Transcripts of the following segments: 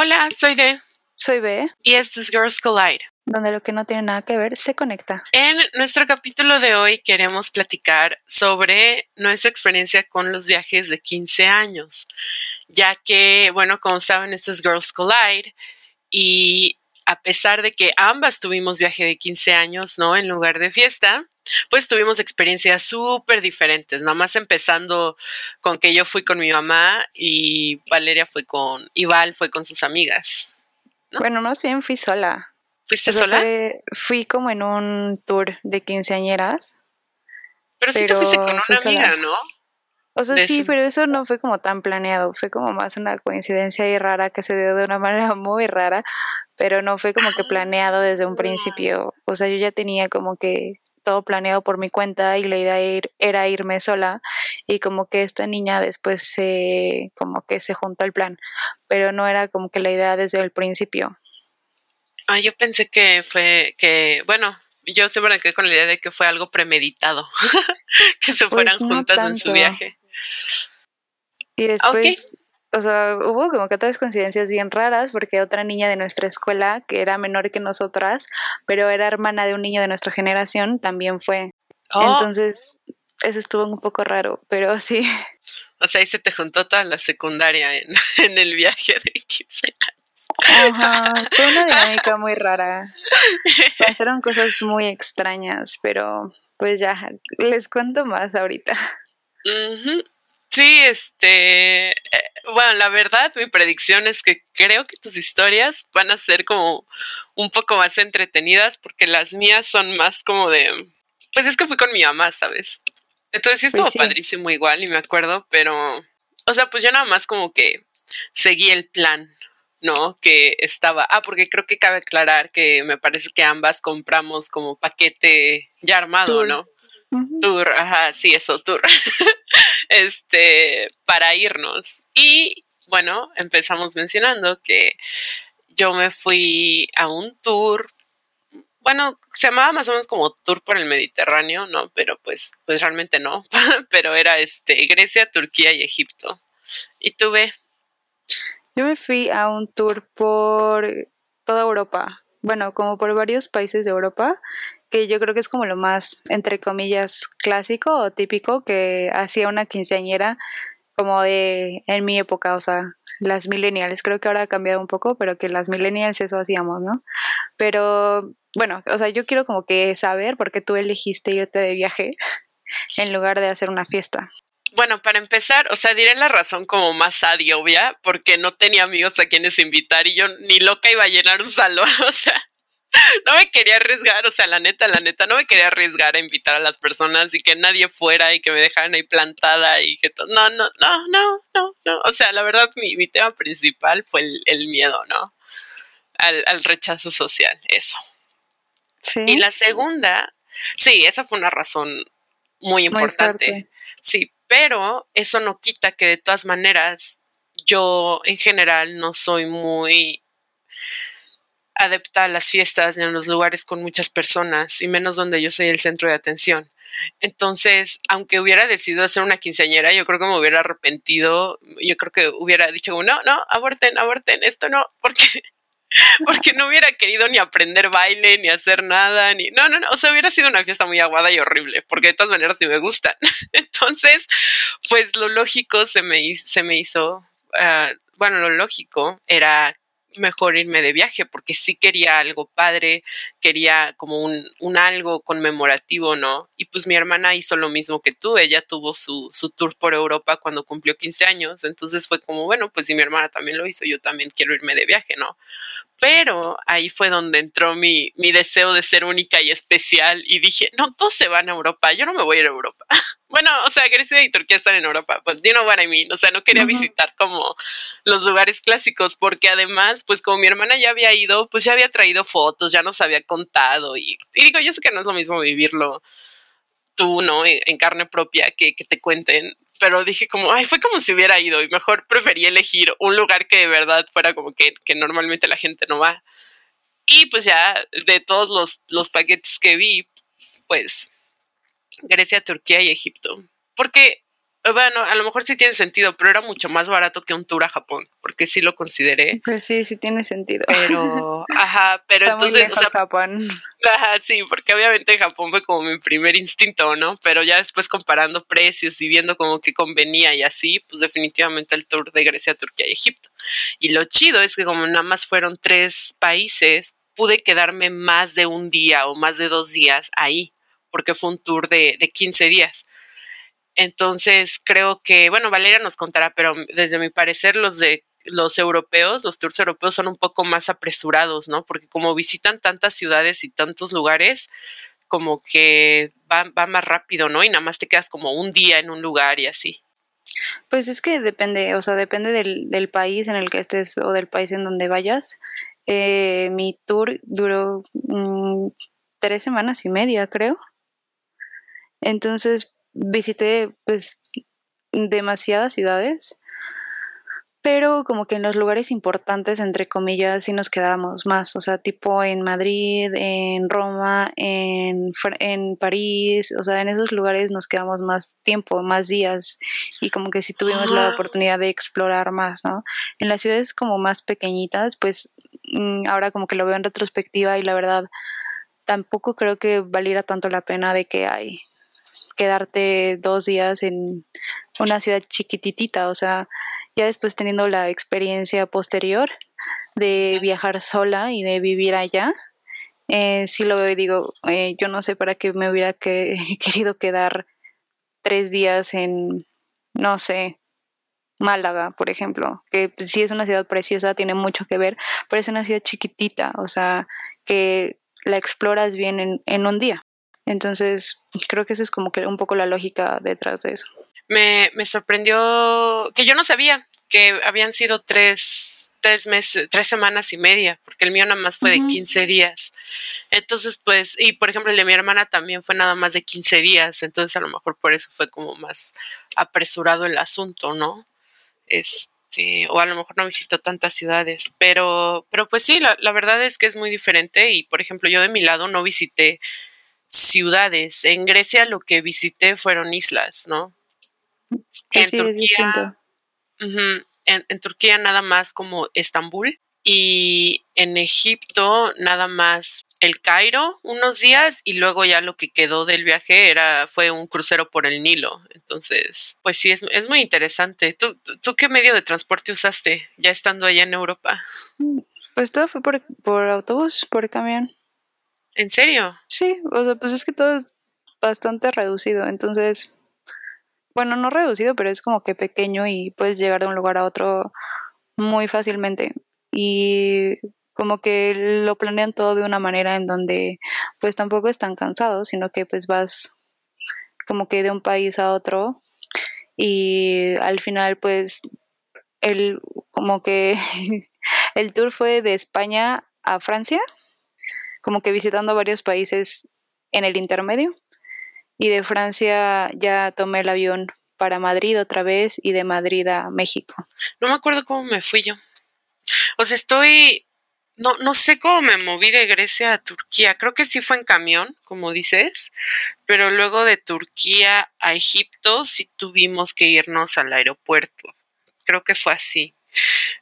Hola, soy De. Soy B. Y esto es Girls Collide. Donde lo que no tiene nada que ver se conecta. En nuestro capítulo de hoy queremos platicar sobre nuestra experiencia con los viajes de 15 años, ya que, bueno, como saben, esto es Girls Collide y a pesar de que ambas tuvimos viaje de 15 años, ¿no? En lugar de fiesta, pues tuvimos experiencias súper diferentes, nada más empezando con que yo fui con mi mamá y Valeria fue con, y Val fue con sus amigas. Bueno, más bien fui sola. ¿Fuiste sola? fui como en un tour de quinceañeras. Pero, sí te fuiste con una amiga, ¿no? O sea, sí, pero eso no fue como tan planeado, fue como más una coincidencia ahí rara que se dio de una manera muy rara, pero no fue como que planeado desde un principio. O sea, yo ya tenía como que todo planeado por mi cuenta y la idea era irme sola y como que esta niña después se como que se juntó el plan, pero no era como que la idea desde el principio. Ah, yo pensé que fue que, bueno, yo siempre me quedé con la idea de que fue algo premeditado, que se fueran pues juntas en su viaje. Y después o sea, hubo como que otras coincidencias bien raras porque otra niña de nuestra escuela, que era menor que nosotras, pero era hermana de un niño de nuestra generación, también fue. Oh. Entonces, eso estuvo un poco raro, pero sí. O sea, ahí se te juntó toda la secundaria en, el viaje de 15 años. Ajá, fue una dinámica muy rara. Pasaron cosas muy extrañas, pero pues ya, les cuento más ahorita. Sí, este, eh, bueno, la verdad, mi predicción es que creo que tus historias van a ser como un poco más entretenidas porque las mías son más como de, pues es que fui con mi mamá, ¿sabes? Entonces sí estuvo pues padrísimo igual y me acuerdo, pero, o sea, pues yo nada más como que seguí el plan, ¿no? Que estaba, ah, porque creo que cabe aclarar que me parece que ambas compramos como paquete ya armado, ¿no? Tour, ajá, sí, eso, tour. este, para irnos. Y bueno, empezamos mencionando que yo me fui a un tour. Bueno, se llamaba más o menos como tour por el Mediterráneo, ¿no? Pero pues, pues realmente no. Pero era este Grecia, Turquía y Egipto. ¿Y tú ve? Yo me fui a un tour por toda Europa. Bueno, como por varios países de Europa que yo creo que es como lo más, entre comillas, clásico o típico que hacía una quinceañera como de en mi época, o sea, las millennials, creo que ahora ha cambiado un poco, pero que las millennials eso hacíamos, ¿no? Pero bueno, o sea, yo quiero como que saber por qué tú elegiste irte de viaje en lugar de hacer una fiesta. Bueno, para empezar, o sea, diré la razón como más sad obvia, porque no tenía amigos a quienes invitar y yo ni loca iba a llenar un salón, o sea, no me quería arriesgar, o sea, la neta, la neta, no me quería arriesgar a invitar a las personas y que nadie fuera y que me dejaran ahí plantada y que todo. No, no, no, no, no, no. O sea, la verdad, mi, mi tema principal fue el, miedo, ¿no? Al, rechazo social, eso. Sí. Y la segunda, sí, esa fue una razón muy importante. sí, pero eso no quita que de todas maneras yo en general no soy muy adepta a las fiestas en los lugares con muchas personas y menos donde yo soy el centro de atención. Entonces, aunque hubiera decidido hacer una quinceañera, yo creo que me hubiera arrepentido. Yo creo que hubiera dicho, no, no, aborten, aborten, esto no, porque, porque no hubiera querido ni aprender baile, ni hacer nada, ni. No, no, no. O sea, hubiera sido una fiesta muy aguada y horrible, porque de todas maneras sí me gustan. Entonces, pues lo lógico se me, se me hizo. Ah, bueno, lo lógico era mejor irme de viaje porque sí quería algo padre, quería como un, un, algo conmemorativo, ¿no? Y pues mi hermana hizo lo mismo que tú, ella tuvo su, su tour por Europa cuando cumplió 15 años, entonces fue como, bueno, pues si mi hermana también lo hizo, yo también quiero irme de viaje, ¿no? Pero ahí fue donde entró mi, mi deseo de ser única y especial y dije, no, todos se van a Europa, yo no me voy a ir a Europa. bueno, o sea, Grecia y Turquía están en Europa, pues you know what I mean, o sea, no quería visitar como los lugares clásicos porque además, pues como mi hermana ya había ido, pues ya había traído fotos, ya nos había contado y, digo, yo sé que no es lo mismo vivirlo tú, ¿no? En, carne propia que, que te cuenten, pero dije como, ay, fue como si hubiera ido y mejor preferí elegir un lugar que de verdad fuera como que, que normalmente la gente no va. Y pues ya de todos los, los paquetes que vi, pues Grecia, Turquía y Egipto. Porque bueno, a lo mejor sí tiene sentido, pero era mucho más barato que un tour a Japón, porque sí lo consideré. Pues sí, sí tiene sentido. Pero, ajá, pero Está muy entonces, lejos Japón. Ajá, sí, porque obviamente Japón fue como mi primer instinto, ¿no? Pero ya después comparando precios y viendo como que convenía y así, pues definitivamente el tour de Grecia, Turquía y Egipto. Y lo chido es que como nada más fueron tres países, pude quedarme más de un día o más de dos días ahí, porque fue un tour de, de 15 días. Entonces creo que, bueno, Valeria nos contará, pero desde mi parecer los de los europeos, los tours europeos son un poco más apresurados, ¿no? Porque como visitan tantas ciudades y tantos lugares, como que va, va más rápido, ¿no? Y nada más te quedas como un día en un lugar y así. Pues es que depende, o sea, depende del, del país en el que estés o del país en donde vayas. Eh, mi tour duró mm, tres semanas y media, creo. Entonces visité pues demasiadas ciudades pero como que en los lugares importantes, entre comillas, sí nos quedamos más, o sea, tipo en Madrid, en Roma, en, en París, o sea, en esos lugares nos quedamos más tiempo, más días y como que sí tuvimos la oportunidad de explorar más, ¿no? En las ciudades como más pequeñitas, pues mm, ahora como que lo veo en retrospectiva y la verdad tampoco creo que valiera tanto la pena de que hay quedarte dos días en una ciudad chiquititita, o sea, ya después teniendo la experiencia posterior de viajar sola y de vivir allá, eh, sí lo veo y digo, eh, yo no sé para qué me hubiera que, querido quedar tres días en, no sé, Málaga, por ejemplo, que sí es una ciudad preciosa, tiene mucho que ver, pero es una ciudad chiquitita, o sea, que la exploras bien en, en un día. Entonces, creo que eso es como que un poco la lógica detrás de eso. Me, me sorprendió que yo no sabía que habían sido tres, tres meses, tres semanas y media, porque el mío nada más fue de 15 días. Entonces, pues, y por ejemplo, el de mi hermana también fue nada más de 15 días, entonces a lo mejor por eso fue como más apresurado el asunto, ¿no? Este, o a lo mejor no visitó tantas ciudades, pero, pero pues sí, la, la verdad es que es muy diferente y, por ejemplo, yo de mi lado no visité ciudades. En Grecia lo que visité fueron islas, ¿no? En sí, Turquía, en, en, Turquía nada más como Estambul y en Egipto nada más el Cairo unos días y luego ya lo que quedó del viaje era fue un crucero por el Nilo. Entonces, pues sí, es, es muy interesante. ¿Tú, ¿Tú qué medio de transporte usaste ya estando allá en Europa? Pues todo fue por, por autobús, por camión. ¿En serio? Sí, o sea, pues es que todo es bastante reducido, entonces bueno, no reducido, pero es como que pequeño y puedes llegar de un lugar a otro muy fácilmente. Y como que lo planean todo de una manera en donde pues tampoco están cansados, sino que pues vas como que de un país a otro y al final pues el como que el tour fue de España a Francia, como que visitando varios países en el intermedio y de Francia ya tomé el avión para Madrid otra vez y de Madrid a México. No me acuerdo cómo me fui yo. O sea, estoy... No, no sé cómo me moví de Grecia a Turquía. Creo que sí fue en camión, como dices, pero luego de Turquía a Egipto sí tuvimos que irnos al aeropuerto. Creo que fue así.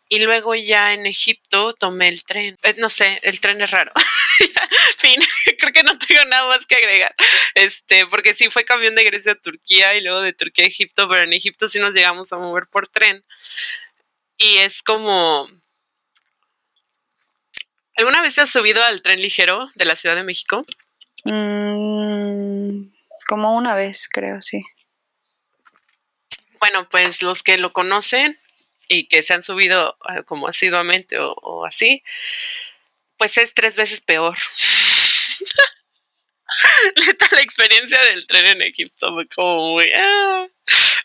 Y luego ya en Egipto tomé el tren. Eh, no sé, el tren es raro. fin, creo que no tengo nada más que agregar. Este, porque sí fue camión de Grecia a Turquía y luego de Turquía a Egipto, pero en Egipto sí nos llegamos a mover por tren. Y es como. ¿Alguna vez te has subido al tren ligero de la Ciudad de México? Mm, como una vez, creo, sí. Bueno, pues los que lo conocen y que se han subido ah, como asiduamente o, o así, pues es tres veces peor. la experiencia del tren en Egipto fue como muy... Ah.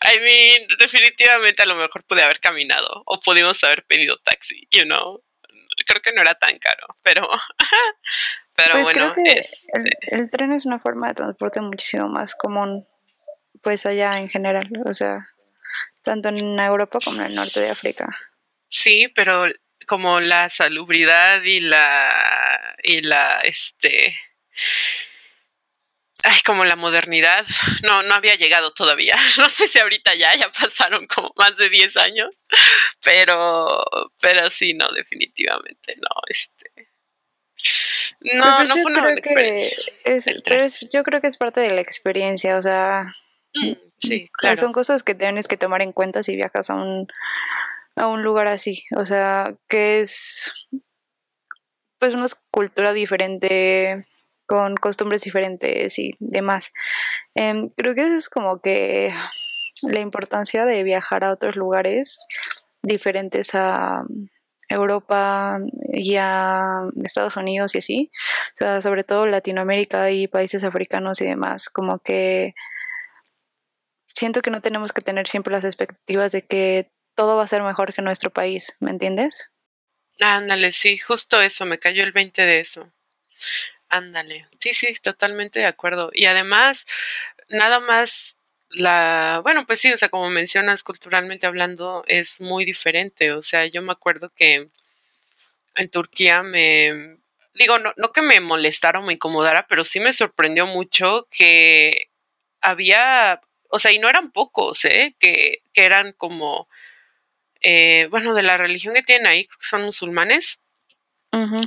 I mean, definitivamente a lo mejor pude haber caminado o pudimos haber pedido taxi, you know. Creo que no era tan caro, pero... pero pues bueno, creo que este, el, el tren es una forma de transporte muchísimo más común, pues allá en general, o sea, tanto en Europa como en el norte de África. sí, pero como la salubridad y la y la este ay, como la modernidad, no, no había llegado todavía. No sé si ahorita ya, ya pasaron como más de 10 años, pero, pero sí, no, definitivamente no, este. No, pues no fue una buena experiencia. pero yo creo que es parte de la experiencia, o sea, mm, sí, claro. son cosas que tienes que tomar en cuenta si viajas a un, a un lugar así, o sea, que es pues una cultura diferente, con costumbres diferentes y demás. Em, creo que eso es como que la importancia de viajar a otros lugares diferentes a Europa y a Estados Unidos y así, o sea, sobre todo Latinoamérica y países africanos y demás, como que siento que no tenemos que tener siempre las expectativas de que todo va a ser mejor que nuestro país, ¿me entiendes? Ándale, sí, justo eso, me cayó el 20 de eso. Ándale. Sí, sí, totalmente de acuerdo. Y además, nada más la, bueno, pues sí, o sea, como mencionas, culturalmente hablando, es muy diferente. O sea, yo me acuerdo que en Turquía me, digo, no, no que me molestara o me incomodara, pero sí me sorprendió mucho que había, o sea, y no eran pocos, ¿eh? Que, que eran como, eh, bueno, de la religión que tienen ahí, son musulmanes,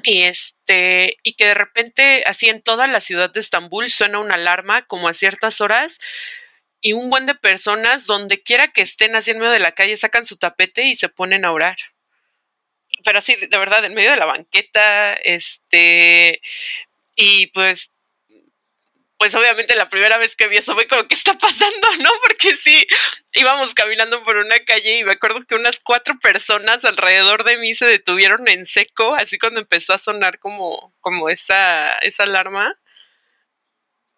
y este, y que de repente, así en toda la ciudad de Estambul suena una alarma como a ciertas horas, y un buen de personas, donde quiera que estén así en medio de la calle, sacan su tapete y se ponen a orar. Pero así, de verdad, en medio de la banqueta, este, y pues pues obviamente la primera vez que vi eso fue como, ¿qué está pasando? ¿No? Porque sí, íbamos caminando por una calle y me acuerdo que unas cuatro personas alrededor de mí se detuvieron en seco, así cuando empezó a sonar como, como esa, esa alarma.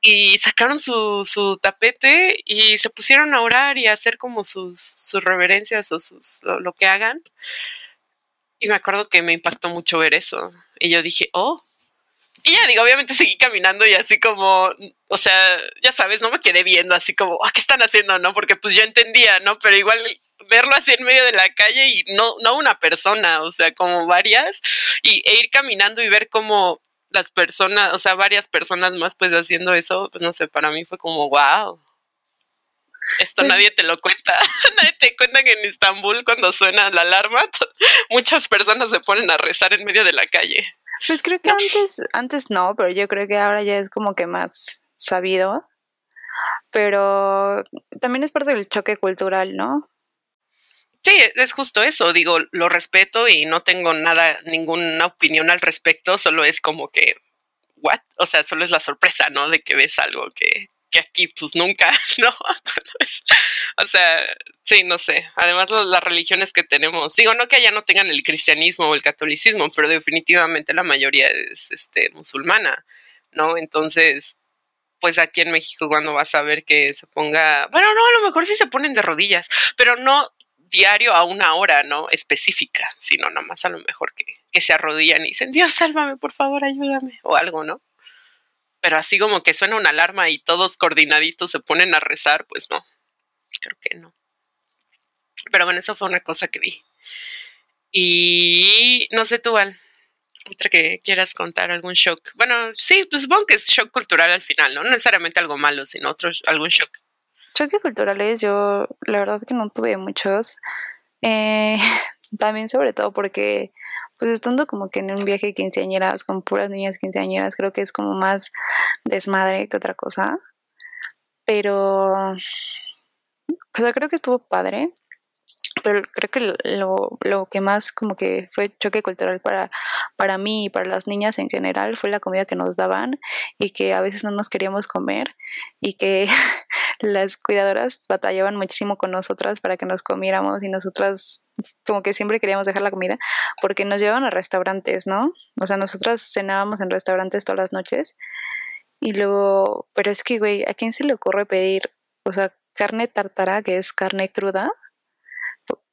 Y sacaron su, su tapete y se pusieron a orar y a hacer como sus, sus reverencias o sus, lo que hagan. Y me acuerdo que me impactó mucho ver eso. Y yo dije, oh, y ya digo, obviamente seguí caminando y así como, o sea, ya sabes, no me quedé viendo así como, ah, ¿qué están haciendo? No, porque pues yo entendía, ¿no? Pero igual verlo así en medio de la calle y no, no una persona, o sea, como varias, y, e ir caminando y ver como las personas, o sea, varias personas más pues haciendo eso, pues no sé, para mí fue como, wow. Esto pues nadie te lo cuenta. nadie te cuenta que en Estambul cuando suena la alarma, muchas personas se ponen a rezar en medio de la calle. Pues creo que antes, antes no, pero yo creo que ahora ya es como que más sabido. Pero también es parte del choque cultural, ¿no? Sí, es justo eso. Digo, lo respeto y no tengo nada, ninguna opinión al respecto. Solo es como que, ¿what? O sea, solo es la sorpresa, ¿no? De que ves algo que, que aquí pues nunca, ¿no? o sea, sí, no sé. Además las religiones que tenemos, digo, no que allá no tengan el cristianismo o el catolicismo, pero definitivamente la mayoría es este, musulmana, ¿no? Entonces, pues aquí en México cuando vas a ver que se ponga, bueno, no, a lo mejor sí se ponen de rodillas, pero no diario a una hora, ¿no? Específica, sino nada más a lo mejor que, que se arrodillan y dicen, Dios, sálvame, por favor, ayúdame, o algo, ¿no? pero así como que suena una alarma y todos coordinaditos se ponen a rezar, pues no, creo que no. Pero bueno, eso fue una cosa que vi. Y no sé tú, Al, otra que quieras contar, algún shock. Bueno, sí, pues supongo que es shock cultural al final, ¿no? No necesariamente algo malo, sino otro, algún shock. Choques culturales, yo la verdad que no tuve muchos. Eh, también sobre todo porque pues estando como que en un viaje de quinceañeras con puras niñas quinceañeras, creo que es como más desmadre que otra cosa. Pero, o sea, creo que estuvo padre pero creo que lo, lo, que más como que fue choque cultural para, para mí y para las niñas en general fue la comida que nos daban y que a veces no nos queríamos comer y que las cuidadoras batallaban muchísimo con nosotras para que nos comiéramos y nosotras como que siempre queríamos dejar la comida porque nos llevaban a restaurantes, ¿no? O sea, nosotras cenábamos en restaurantes todas las noches y luego, pero es que, güey, ¿a quién se le ocurre pedir, o sea, carne tartara, que es carne cruda?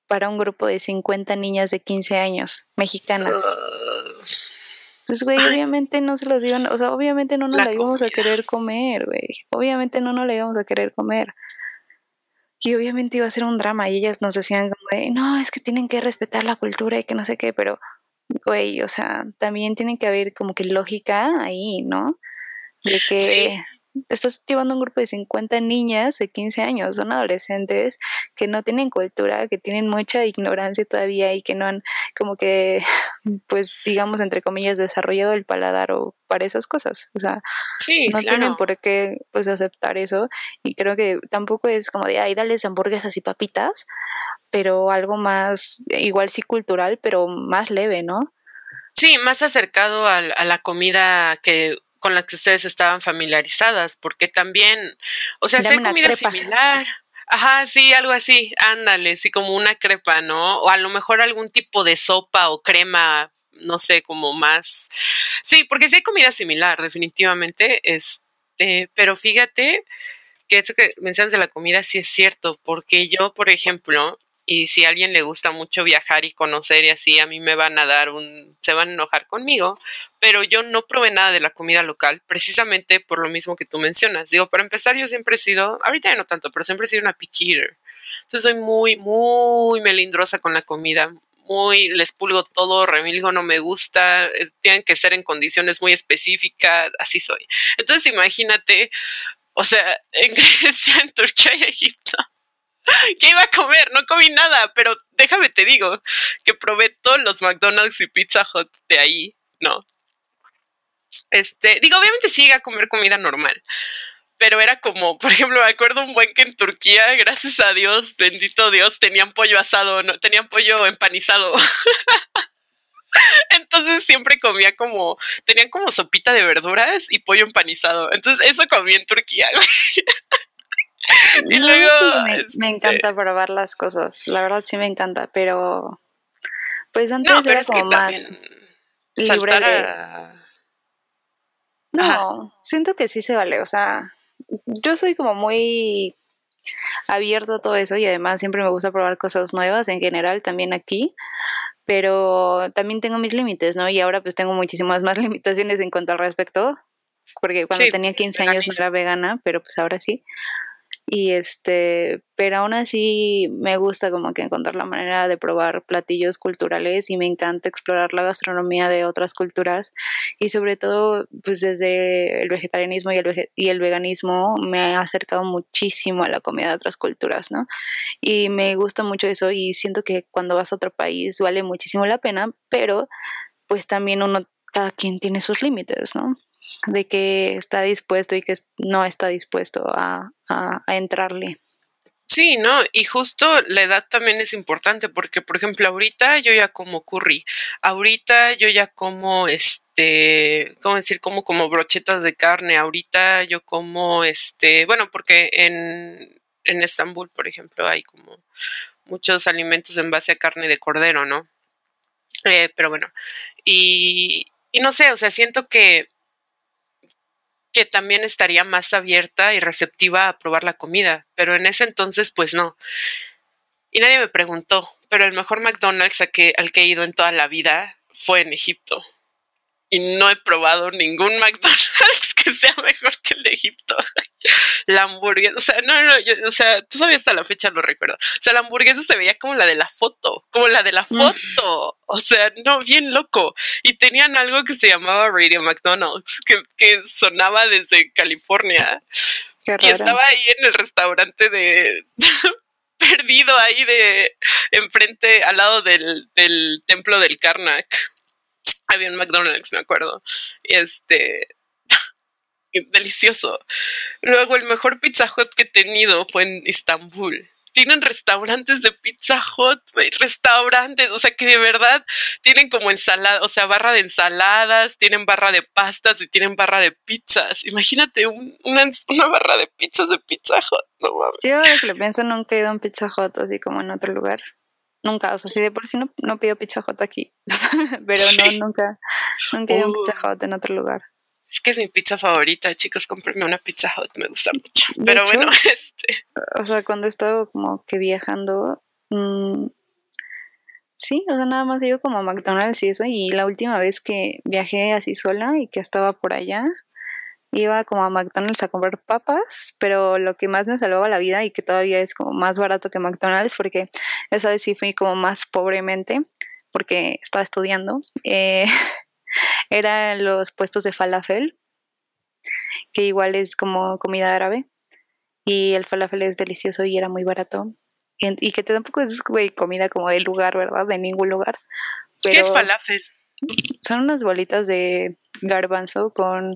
Para un grupo de 50 niñas de 15 años, mexicanas. Pues, güey, obviamente no se las iban, o sea, obviamente no nos la, íbamos a querer comer, güey. Obviamente no nos la íbamos a querer comer. Y obviamente iba a ser un drama y ellas nos decían como de, no, es que tienen que respetar la cultura y que no sé qué, pero, güey, o sea, también tiene que haber como que lógica ahí, ¿no? De que estás llevando un grupo de 50 niñas de 15 años, son adolescentes que no tienen cultura, que tienen mucha ignorancia todavía y que no han como que, pues digamos, entre comillas, desarrollado el paladar o para esas cosas. O sea, no tienen por qué pues aceptar eso y creo que tampoco es como de, ay, dales hamburguesas y papitas, pero algo más, igual sí cultural, pero más leve, ¿no? Sí, más acercado a, a la comida que con la que ustedes estaban familiarizadas, porque también, o sea, si hay comida similar. Ajá, sí, algo así, ándale, sí, como una crepa, ¿no? O a lo mejor algún tipo de sopa o crema, no sé, como más. Sí, porque sí hay comida similar, definitivamente, este, pero fíjate que eso que mencionas de la comida sí es cierto, porque yo, por ejemplo, y si a alguien le gusta mucho viajar y conocer y así, a mí me van a dar un, se van a enojar conmigo, pero yo no probé nada de la comida local, precisamente por lo mismo que tú mencionas. Digo, para empezar, yo siempre he sido, ahorita ya no tanto, pero siempre he sido una picky Entonces soy muy, muy melindrosa con la comida, muy, les pulgo todo, remilgo no me gusta, tienen que ser en condiciones muy específicas, así soy. Entonces imagínate, o sea, en Grecia, en Turquía y Egipto ¿Qué iba a comer? No comí nada, pero déjame te digo que probé todos los McDonald's y Pizza Hut de ahí, ¿no? Este, digo, obviamente sí iba a comer comida normal, pero era como, por ejemplo, me acuerdo un buen que en Turquía, gracias a Dios, bendito Dios, tenían pollo asado, no, tenían pollo empanizado. Entonces siempre comía como, tenían como sopita de verduras y pollo empanizado. Entonces eso comí en Turquía. y luego. me, este encanta probar las cosas, la verdad sí me encanta, pero. Pues antes era como más. Libre No, siento que sí se vale, o sea. Yo soy como muy abierto a todo eso y además siempre me gusta probar cosas nuevas en general, también aquí pero también tengo mis límites, ¿no? Y ahora pues tengo muchísimas más limitaciones en cuanto al respecto, porque cuando tenía 15 años no era vegana, pero pues ahora sí. Y este, pero aún así me gusta como que encontrar la manera de probar platillos culturales y me encanta explorar la gastronomía de otras culturas y sobre todo pues desde el vegetarianismo y el, y el veganismo me ha acercado muchísimo a la comida de otras culturas, ¿no? Y me gusta mucho eso y siento que cuando vas a otro país vale muchísimo la pena, pero pues también uno, cada quien tiene sus límites, ¿no? De que está dispuesto y que no está dispuesto a, entrarle. Sí, ¿no? Y justo la edad también es importante porque, por ejemplo, ahorita yo ya como curry, ahorita yo ya como, este, ¿cómo decir? Como como brochetas de carne, ahorita yo como, este, bueno, porque en, en Estambul, por ejemplo, hay como muchos alimentos en base a carne de cordero, ¿no? Eh, pero bueno, y, y no sé, o sea, siento que que también estaría más abierta y receptiva a probar la comida, pero en ese entonces pues no. Y nadie me preguntó, pero el mejor McDonald's al que, al que he ido en toda la vida fue en Egipto. Y no he probado ningún McDonald's que sea mejor que el de Egipto. la hamburguesa, o sea, no, no, o sea, todavía hasta la fecha lo recuerdo. O sea, la hamburguesa se veía como la de la foto, como la de la foto. O sea, no, bien loco. Y tenían algo que se llamaba Radio McDonald's, que, que sonaba desde California. y estaba ahí en el restaurante de perdido ahí de enfrente al lado del, del templo del Karnak. Había un McDonald's, me acuerdo. Y este delicioso. Luego, el mejor Pizza Hut que he tenido fue en Istambul. Tienen restaurantes de Pizza Hut, restaurantes, o sea que de verdad tienen como ensalada, o sea, barra de ensaladas, tienen barra de pastas y tienen barra de pizzas. Imagínate una, barra de pizzas de Pizza Hut, no mames. Yo que lo pienso nunca he ido a un Pizza Hut así como en otro lugar. Nunca, o sea, si de por sí no, no pido Pizza Hut aquí, pero no, nunca, nunca he ido a un Pizza Hut en otro lugar. Es que es mi pizza favorita, chicos, cómprenme una Pizza Hut, me gusta mucho. Pero bueno, este. O sea, cuando he estado como que viajando, mmm, sí, o sea, nada más ido como a McDonald's y eso. Y la última vez que viajé así sola y que estaba por allá, iba como a McDonald's a comprar papas, pero lo que más me salvaba la vida y que todavía es como más barato que McDonald's, porque esa vez sí fui como más pobremente, porque estaba estudiando. Eh, eran los puestos de falafel que igual es como comida árabe. Y el falafel es delicioso y era muy barato. Y, que tampoco es, comida como de lugar, ¿verdad? De ningún lugar. ¿Qué es falafel? Son unas bolitas de garbanzo con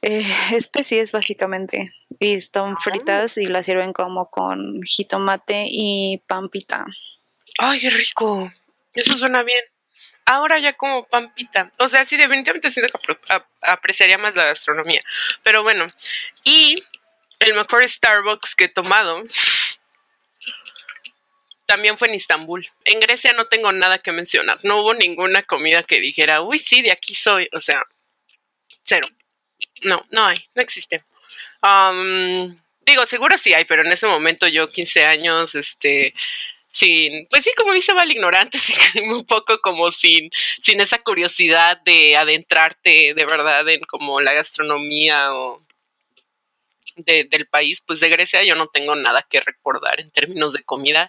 eh, especies básicamente y están ah. fritas y las sirven como con jitomate y pampita. Ay, qué rico. Eso suena bien. Ahora ya como pampita. O sea, sí, definitivamente siento que apreciaría más la gastronomía. Pero bueno, y el mejor Starbucks que he tomado también fue en Istambul. En Grecia no tengo nada que mencionar. No hubo ninguna comida que dijera, uy, sí, de aquí soy. O sea, cero. No, no hay, no existe. digo, seguro sí hay, pero en ese momento yo, 15 años, este, sin, pues sí, como dice Val, ignorante, un poco como sin, sin esa curiosidad de adentrarte de verdad en como la gastronomía o del país, pues de Grecia yo no tengo nada que recordar en términos de comida,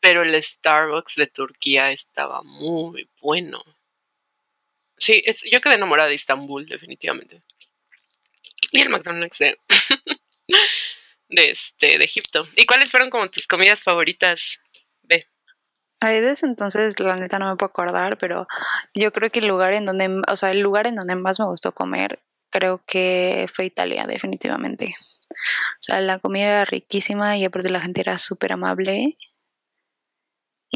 pero el Starbucks de Turquía estaba muy bueno. Sí, es, yo quedé enamorada de Istambul, definitivamente. Y el McDonald's de, este, de Egipto. ¿Y cuáles fueron como tus comidas favoritas? Ahí desde entonces, la neta no me puedo acordar, pero yo creo que el lugar en donde, o sea, el lugar en donde más me gustó comer, creo que fue Italia, definitivamente. O sea, la comida era riquísima y aparte la gente era súper amable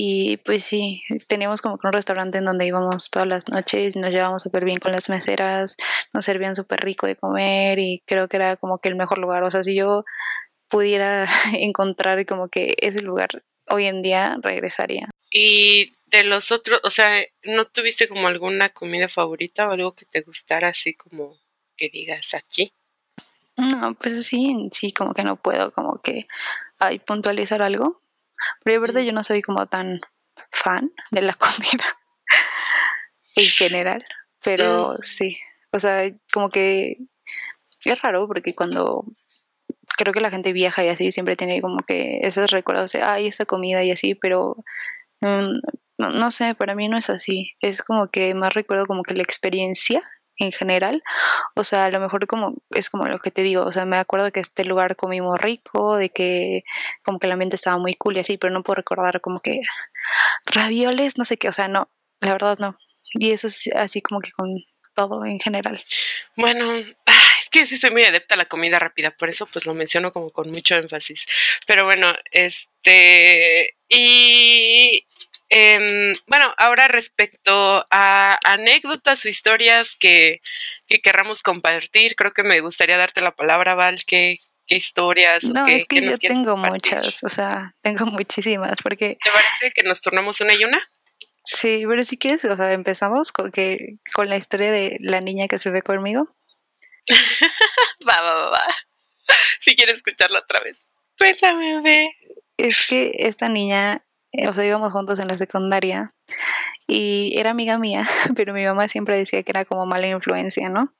y pues sí, teníamos como que un restaurante en donde íbamos todas las noches, nos llevábamos súper bien con las meseras, nos servían súper rico de comer y creo que era como que el mejor lugar. O sea, si yo pudiera encontrar como que ese lugar hoy en día, regresaría. Y de los otros, o sea, ¿no tuviste como alguna comida favorita o algo que te gustara así como que digas aquí? No, pues sí, sí, como que no puedo como que hay puntualizar algo, pero de verdad yo no soy como tan fan de la comida en general, pero mm. sí, o sea, como que es raro porque cuando creo que la gente viaja y así siempre tiene como que esos recuerdos de, ay, esta comida y así, pero mm, no, no, sé, para mí no es así. Es como que más recuerdo como que la experiencia en general. O sea, a lo mejor como es como lo que te digo, o sea, me acuerdo que este lugar comimos rico, de que como que el ambiente estaba muy cool y así, pero no puedo recordar como que ravioles, no sé qué, o sea, no, la verdad no. Y eso es así como que con todo en general. Bueno, es que sí soy muy adepta a la comida rápida, por eso pues lo menciono como con mucho énfasis. Pero bueno, este y Em, bueno, ahora respecto a anécdotas o historias que, que querramos compartir, creo que me gustaría darte la palabra, Val, ¿qué, qué historias? No, es que yo tengo muchas, o sea, tengo muchísimas, porque... ¿Te parece que nos turnamos una y una? Sí, pero si quieres, o sea, empezamos con, que, con la historia de la niña que se ve conmigo. Va, va, va, va. Si quieres escucharla otra vez. Cuéntame, ve. Es que esta niña o sea, íbamos juntos en la secundaria y era amiga mía, pero mi mamá siempre decía que era como mala influencia, ¿no?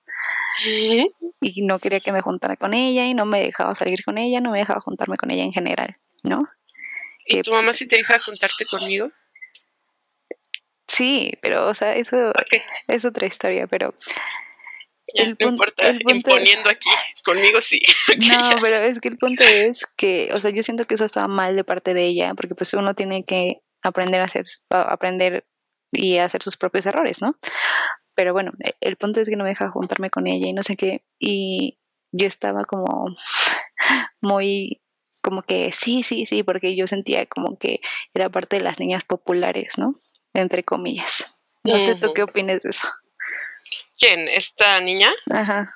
Y no quería que me juntara con ella y no me dejaba salir con ella, no me dejaba juntarme con ella en general, ¿no? ¿Y tu mamá sí te deja juntarte conmigo? Sí, pero, o sea, eso es otra historia, pero el no importa, imponiendo aquí, conmigo sí. no, pero es que el punto es que, o sea, yo siento que eso estaba mal de parte de ella, porque pues uno tiene que aprender a hacer, aprender y hacer sus propios errores, ¿no? Pero bueno, e, el punto es que no me deja juntarme con ella y no sé qué, y yo estaba como muy como que sí, sí, sí, porque yo sentía como que era parte de las niñas populares, ¿no? Entre comillas. No sé tú qué opinas de eso. ¿Quién? ¿Esta niña? Ajá.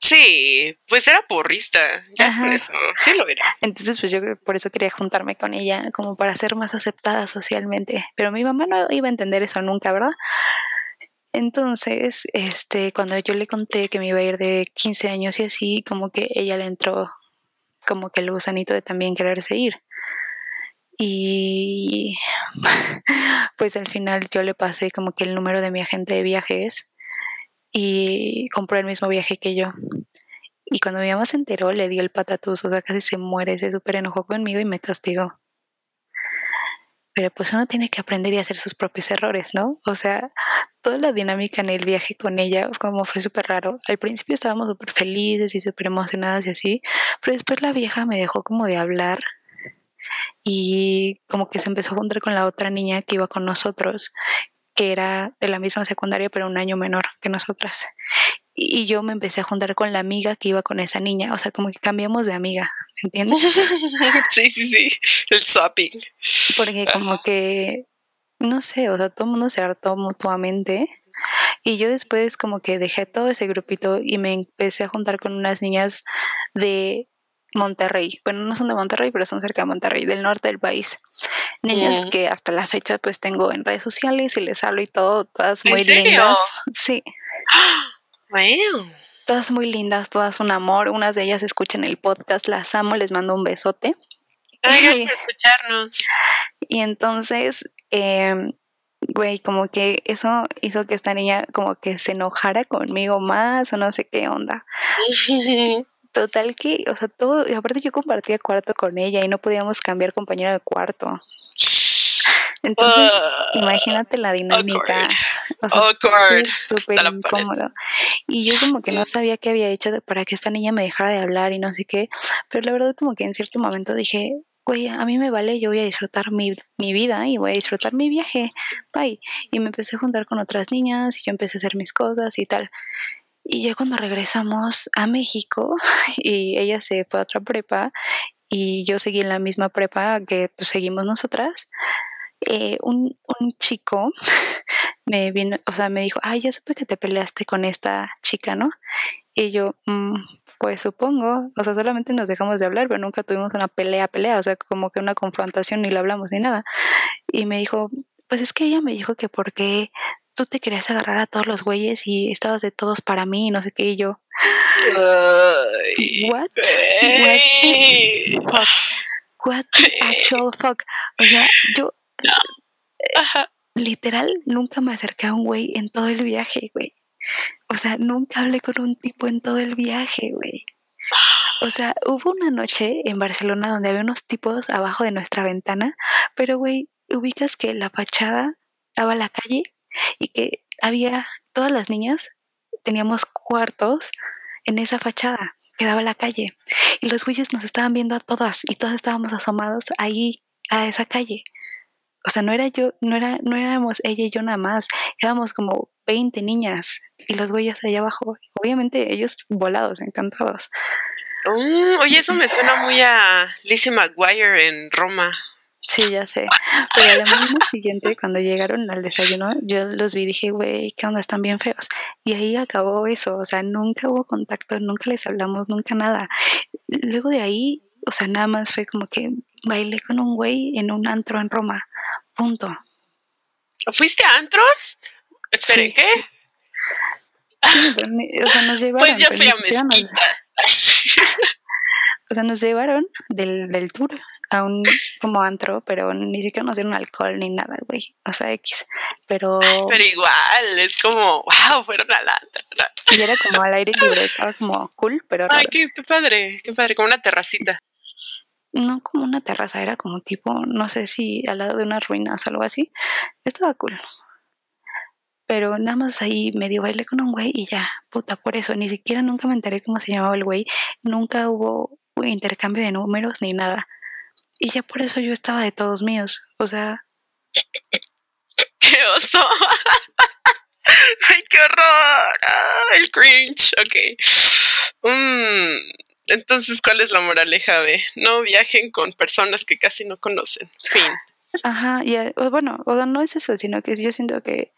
Sí, pues era porrista, ya por eso, sí lo era. Entonces, pues yo por eso quería juntarme con ella, como para ser más aceptada socialmente. Pero mi mamá no iba a entender eso nunca, ¿verdad? Entonces, este, cuando yo le conté que me iba a ir de 15 años y así, como que ella le entró como que el gusanito de también quererse ir. Y pues al final yo le pasé como que el número de mi agente de viajes y compró el mismo viaje que yo. Y cuando mi mamá se enteró, le dio el patatús, o sea, casi se muere, se súper enojó conmigo y me castigó. Pero pues uno tiene que aprender y hacer sus propios errores, ¿no? O sea, toda la dinámica en el viaje con ella, como fue súper raro. Al principio estábamos súper felices y súper emocionadas y así, pero después la vieja me dejó como de hablar y como que se empezó a juntar con la otra niña que iba con nosotros, que era de la misma secundaria, pero un año menor que nosotras. Y yo me empecé a juntar con la amiga que iba con esa niña, o sea, como que cambiamos de amiga, ¿entiendes? sí, sí, sí, el swapping. Porque como que, no sé, o sea, todo el mundo se hartó mutuamente. Y yo después como que dejé todo ese grupito y me empecé a juntar con unas niñas de Monterrey. Bueno, no son de Monterrey, pero son cerca de Monterrey, del norte del país. Niñas que hasta la fecha pues tengo en redes sociales y les hablo y todo, todas muy lindas. Sí. Wow. Todas muy lindas, todas un amor. Unas de ellas escuchan el podcast, las amo, les mando un besote. Gracias por escucharnos. Y entonces, eh, güey, como que eso hizo que esta niña como que se enojara conmigo más o no sé qué onda. Total que, o sea, todo, y aparte yo compartía cuarto con ella y no podíamos cambiar compañera de cuarto. Entonces, imagínate la dinámica. Awkward. Súper incómodo. Y yo como que no sabía qué había hecho para que esta niña me dejara de hablar y no sé qué. Pero la verdad como que en cierto momento dije, güey, a mí me vale, yo voy a disfrutar mi, mi, vida y voy a disfrutar mi viaje. Bye. Y me empecé a juntar con otras niñas y yo empecé a hacer mis cosas y tal. Y ya cuando regresamos a México y ella se fue a otra prepa y yo seguí en la misma prepa que pues, seguimos nosotras, eh, un, un, chico me vino, o sea, me dijo, ay, ya supe que te peleaste con esta chica, ¿no? Y yo, mmm, pues supongo, o sea, solamente nos dejamos de hablar, pero nunca tuvimos una pelea, pelea, o sea, como que una confrontación, ni lo hablamos ni nada. Y me dijo, pues es que ella me dijo que porque tú te querías agarrar a todos los güeyes y estabas de todos para mí y no sé qué, y yo. What? What the fuck? What the actual fuck? O sea, yo literal nunca me acerqué a un güey en todo el viaje, güey. O sea, nunca hablé con un tipo en todo el viaje, güey. O sea, hubo una noche en Barcelona donde había unos tipos abajo de nuestra ventana, pero güey, ubicas que la fachada estaba a la calle y que había todas las niñas teníamos cuartos en esa fachada que daba a la calle y los güeyes nos estaban viendo a todas y todas estábamos asomados ahí a esa calle. O sea, no era yo, no era, no éramos ella y yo nada más, éramos como 20 niñas y los güeyes allá abajo. Obviamente ellos volados, encantados. Mm, oye, eso me suena muy a Lizzie McGuire en Roma. Sí, ya sé. Pero la mañana siguiente, cuando llegaron al desayuno, yo los vi y dije, güey, ¿qué onda? Están bien feos. Y ahí acabó eso. O sea, nunca hubo contacto, nunca les hablamos, nunca nada. Luego de ahí, o sea, nada más fue como que bailé con un güey en un antro en Roma. Punto. ¿Fuiste a antros? Esperen, ¿qué? Sí, pero o sea, nos llevaron. Pues yo fui a mezquita. o sea, nos llevaron del, del tour a un como antro, pero ni siquiera nos dieron alcohol ni nada, güey. O sea, X. Pero. Pero igual, es como, wow, fueron al antro. Y era como al aire libre, estaba como cool, pero. Ay, qué, qué, padre, qué padre, como una terracita. No como una terraza, era como tipo, no sé si al lado de unas ruinas o algo así. Estaba cool. Pero nada más ahí medio bailé con un güey y ya, puta, por eso, ni siquiera nunca me enteré cómo se llamaba el güey, nunca hubo intercambio de números ni nada y ya por eso yo estaba de todos míos. O sea. ¡Qué oso! ¡Ay, qué horror! Ah, el cringe. Ok. Mm, entonces, ¿cuál es la moraleja de no viajen con personas que casi no conocen? Fin. Ajá, y eh, bueno, o no es eso, sino que yo siento que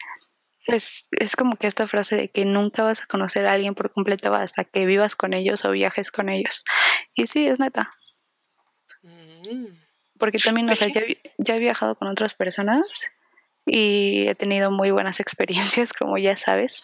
pues es como que esta frase de que nunca vas a conocer a alguien por completo hasta que vivas con ellos o viajes con ellos. Y sí, es neta. Porque también, o pues sea, ya, he viajado con otras personas y he tenido muy buenas experiencias, como ya sabes.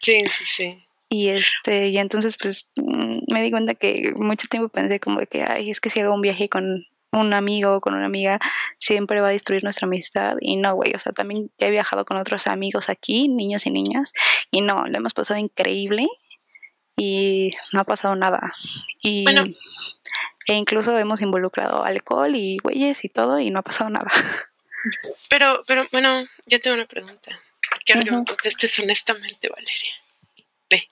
Sí, sí, sí. Y este, y entonces pues mm, me di cuenta que mucho tiempo pensé como de que, ay, es que si hago un viaje con un amigo o con una amiga, siempre va a destruir nuestra amistad. Y no, güey, o sea, también ya he viajado con otros amigos aquí, niños y niñas, y no, lo hemos pasado increíble y no ha pasado nada. Y bueno, e incluso hemos involucrado alcohol y güeyes y todo y no ha pasado nada. Pero, pero bueno, yo tengo una pregunta. Quiero que me contestes honestamente, Valeria. Ve.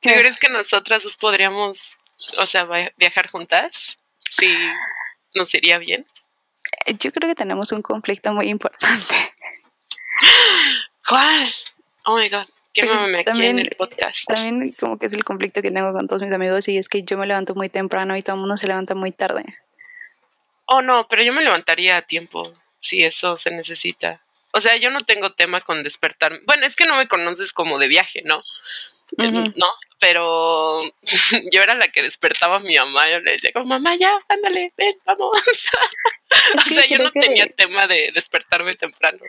crees que nosotras dos podríamos, o sea, viajar juntas? Sí, nos iría bien. Yo creo que tenemos un conflicto muy importante. ¿Cuál? Oh my god. Quémame aquí también, en el podcast. También como que es el conflicto que tengo con todos mis amigos y es que yo me levanto muy temprano y todo el mundo se levanta muy tarde. Oh, no, pero yo me levantaría a tiempo si eso se necesita. O sea, yo no tengo tema con despertar. Bueno, es que no me conoces como de viaje, ¿no? No, pero yo era la que despertaba a mi mamá. Yo le decía, como, mamá, ya, ándale, ven, vamos. o sea, yo no tenía tema de despertarme temprano.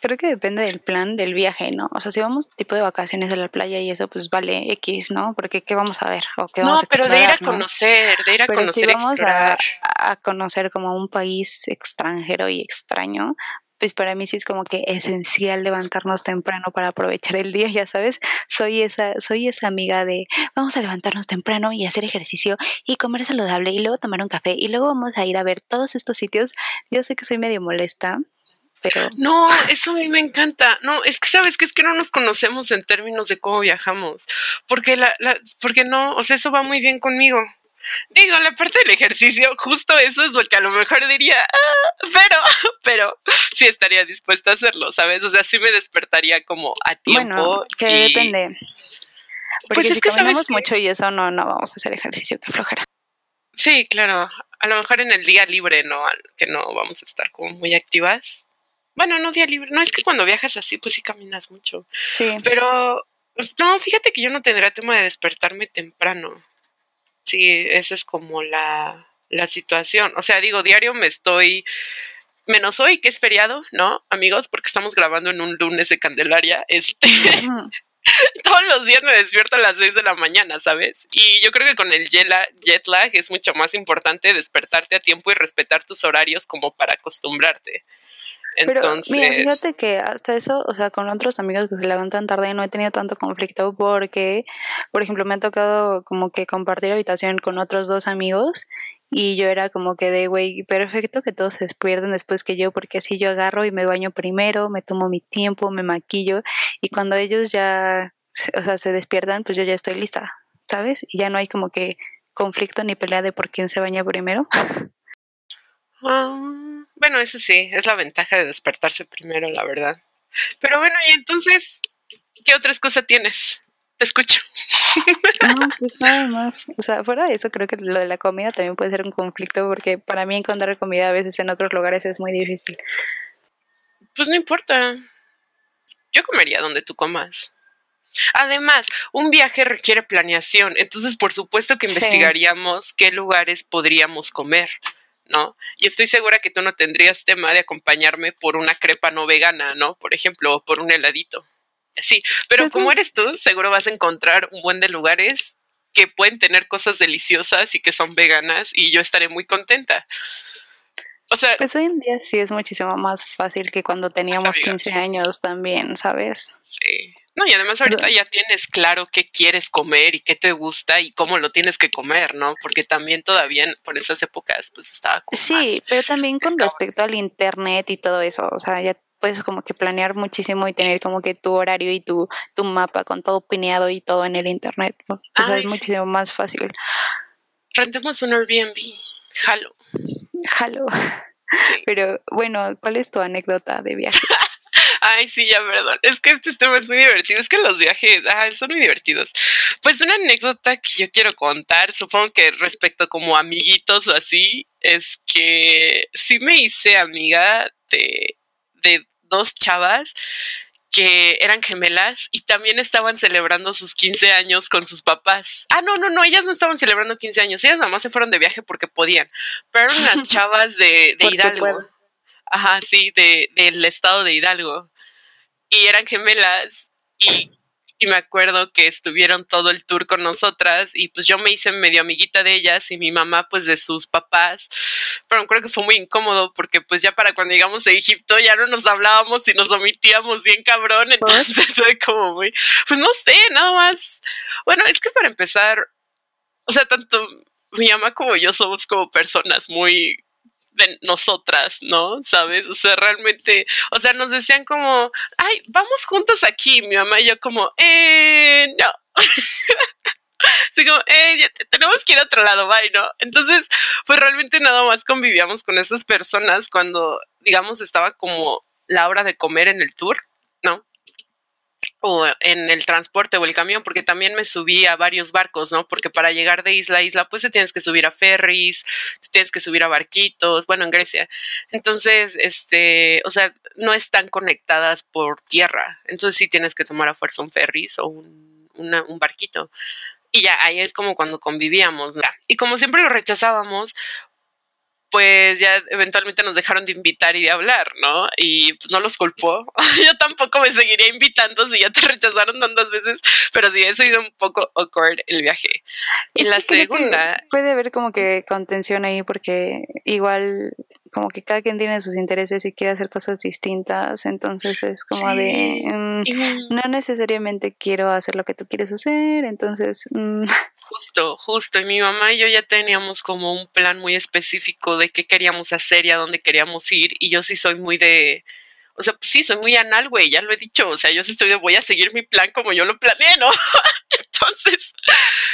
Creo que depende del plan del viaje, ¿no? O sea, si vamos tipo de vacaciones a la playa y eso, pues vale X, ¿no? Porque ¿qué vamos a ver? ¿O qué no, pero de ir a conocer, de ir a pero conocer. Si vamos a, a, conocer como un país extranjero y extraño, pues para mí sí es como que esencial levantarnos temprano para aprovechar el día, ya sabes, soy esa, soy esa amiga de vamos a levantarnos temprano y hacer ejercicio y comer saludable y luego tomar un café y luego vamos a ir a ver todos estos sitios. Yo sé que soy medio molesta, pero... No, eso a mí me encanta. No, es que sabes que es que no nos conocemos en términos de cómo viajamos, porque la, la, porque no, o sea, eso va muy bien conmigo. Digo, la parte del ejercicio, justo eso es lo que a lo mejor diría, ah", pero, pero sí estaría dispuesta a hacerlo, ¿sabes? O sea, sí me despertaría como a tiempo. Bueno, que depende. Porque pues si es que caminamos mucho y eso no, no vamos a hacer ejercicio, que flojera. Sí, claro. A lo mejor en el día libre, ¿no? Que no vamos a estar como muy activas. Bueno, no día libre. No, es que cuando viajas así, pues sí caminas mucho. Sí. Pero, no, fíjate que yo no tendría tema de despertarme temprano sí, esa es como la, la situación. O sea, digo, diario me estoy, menos hoy que es feriado, ¿no? Amigos, porque estamos grabando en un lunes de Candelaria, este... todos los días me despierto a las 6 de la mañana, ¿sabes? Y yo creo que con el jet lag es mucho más importante despertarte a tiempo y respetar tus horarios como para acostumbrarte. Entonces, Pero, mira, fíjate que hasta eso, o sea, con otros amigos que se levantan tarde no he tenido tanto conflicto porque, por ejemplo, me ha tocado como que compartir habitación con otros dos amigos y yo era como que de, güey, perfecto que todos se despierten después que yo, porque así yo agarro y me baño primero, me tomo mi tiempo, me maquillo y cuando ellos ya, o sea, se despiertan, pues yo ya estoy lista, ¿sabes? Y ya no hay como que conflicto ni pelea de por quién se baña primero. Ah, bueno, eso sí, es la ventaja de despertarse primero, la verdad. Pero bueno, y entonces, ¿qué otras cosas tienes? Te escucho. No, pues nada más. O sea, fuera de eso, creo que lo de la comida también puede ser un conflicto porque para mí encontrar comida a veces en otros lugares es muy difícil. Pues no importa. Yo comería donde tú comas. Además, un viaje requiere planeación, entonces por supuesto que investigaríamos qué lugares podríamos comer. ¿No? Y estoy segura que tú no tendrías tema de acompañarme por una crepa no vegana, ¿no? Por ejemplo, o por un heladito. Sí, pero pues como eres tú, seguro vas a encontrar un buen de lugares que pueden tener cosas deliciosas y que son veganas y yo estaré muy contenta. O sea, pues hoy en día sí es muchísimo más fácil que cuando teníamos 15 años también, ¿sabes? Sí. No, y además ahorita ya tienes claro qué quieres comer y qué te gusta y cómo lo tienes que comer, ¿no? Porque también todavía por esas épocas pues estaba como Sí, pero también con respecto al internet y todo eso, o sea, ya puedes como que planear muchísimo y tener como que tu horario y tu, tu mapa con todo pineado y todo en el internet, ¿no? O sea, es muchísimo más fácil. Rentemos un Airbnb, jalo. Jalo. Pero bueno, ¿cuál es tu anécdota de viaje? Ay, sí, ya, perdón. Es que este tema es muy divertido. Es que los viajes son muy divertidos. Pues una anécdota que yo quiero contar, supongo que respecto como amiguitos o así, es que sí me hice amiga de, de dos chavas que eran gemelas y también estaban celebrando sus 15 años con sus papás. Ah, no, no, no, ellas no estaban celebrando 15 años, ellas nada más se fueron de viaje porque podían, pero eran unas chavas de, de Hidalgo. Ajá, sí, de, del estado de Hidalgo. Y eran gemelas y, y, me acuerdo que estuvieron todo el tour con nosotras y pues yo me hice medio amiguita de ellas y mi mamá pues de sus papás. Pero creo que fue muy incómodo porque pues ya para cuando llegamos a Egipto ya no nos hablábamos y nos omitíamos bien cabrón. Entonces fue como muy, pues no sé, nada más. Bueno, es que para empezar, o sea, tanto mi mamá como yo somos como personas muy nosotras, ¿no? ¿Sabes? O sea, realmente, o sea, nos decían como, ay, vamos juntos aquí, mi mamá y yo como, eh, no. Así como, eh, tenemos que ir a otro lado, bye, ¿no? Entonces, pues realmente nada más convivíamos con esas personas cuando, digamos, estaba como la hora de comer en el tour, ¿no? O en el transporte o el camión, porque también me subí a varios barcos, ¿no? Porque para llegar de isla a isla, pues te tienes que subir a ferries, te tienes que subir a barquitos, bueno, en Grecia. Entonces, este, o sea, no están conectadas por tierra. Entonces sí tienes que tomar a fuerza un ferries o un, un barquito. Y ya, ahí es como cuando convivíamos. ¿no? Y como siempre lo rechazábamos, pues ya eventualmente nos dejaron de invitar y de hablar, ¿no? Y pues no los culpó. Yo tampoco me seguiría invitando si ya te rechazaron tantas veces, pero sí he sido un poco awkward el viaje. Y la segunda... Puede haber como que contención ahí porque igual como que cada quien tiene sus intereses y quiere hacer cosas distintas, entonces es como de, mm, no necesariamente quiero hacer lo que tú quieres hacer, entonces... Mm. Justo, justo, y mi mamá y yo ya teníamos como un plan muy específico de qué queríamos hacer y a dónde queríamos ir, y yo sí soy muy de o sea, pues sí, soy muy anal, güey, ya lo he dicho. O sea, yo sí estoy de voy a seguir mi plan como yo lo planeé, ¿no? Entonces,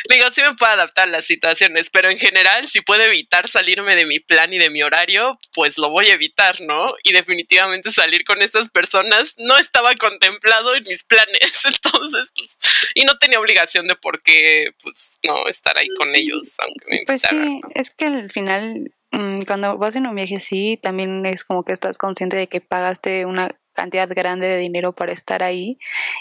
digo, sí me puedo adaptar a las situaciones, pero en general, si puedo evitar salirme de mi plan y de mi horario, pues lo voy a evitar, ¿no? Y definitivamente salir con estas personas no estaba contemplado en mis planes. Entonces, pues, y no tenía obligación de por qué, pues, no estar ahí con ellos, aunque me Pues sí, es que al final cuando vas en un viaje así, también es como que estás consciente de que pagaste una cantidad grande de dinero para estar ahí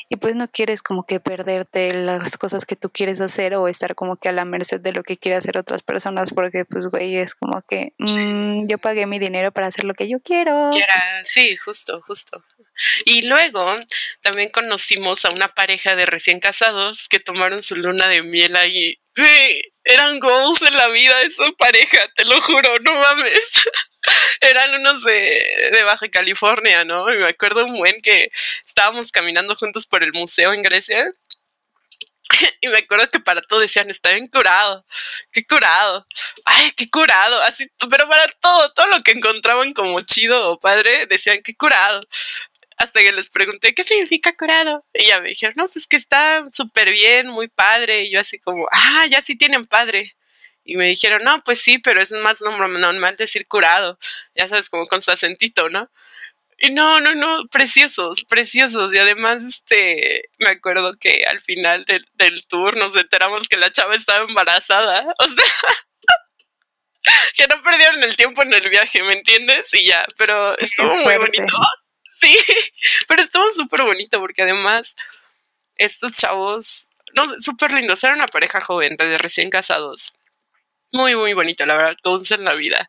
y pues no quieres como que perderte las cosas que tú quieres hacer o estar como que a la merced de lo que quieren hacer otras personas porque pues güey es como que mm, yo pagué mi dinero para hacer lo que yo quiero. sí, justo, justo. Y luego también conocimos a una pareja de recién casados que tomaron su luna de miel ahí. eran goals de la vida esa pareja, te lo juro, no mames. eran unos de, de, Baja California, ¿no? Y me acuerdo un buen que estábamos caminando juntos por el museo en Grecia. Y me acuerdo que para todo decían, está bien curado, qué curado, ay, qué curado, así, pero para todo, todo lo que encontraban como chido o padre, decían, qué curado hasta que les pregunté, ¿qué significa curado? Y ya me dijeron, no, pues es que está súper bien, muy padre. Y yo así como, ah, ya sí tienen padre. Y me dijeron, no, pues sí, pero es más normal decir curado. Ya sabes, como con su acentito, ¿no? Y no, no, no, preciosos, preciosos. Y además, este, me acuerdo que al final del, del tour nos enteramos que la chava estaba embarazada. O sea, que no perdieron el tiempo en el viaje, ¿me entiendes? Y ya, pero estuvo muy bonito. Sí, pero estuvo súper bonito porque además estos chavos, no, súper lindos, eran una pareja joven, de recién casados. Muy, muy bonito, la verdad, todos en la vida.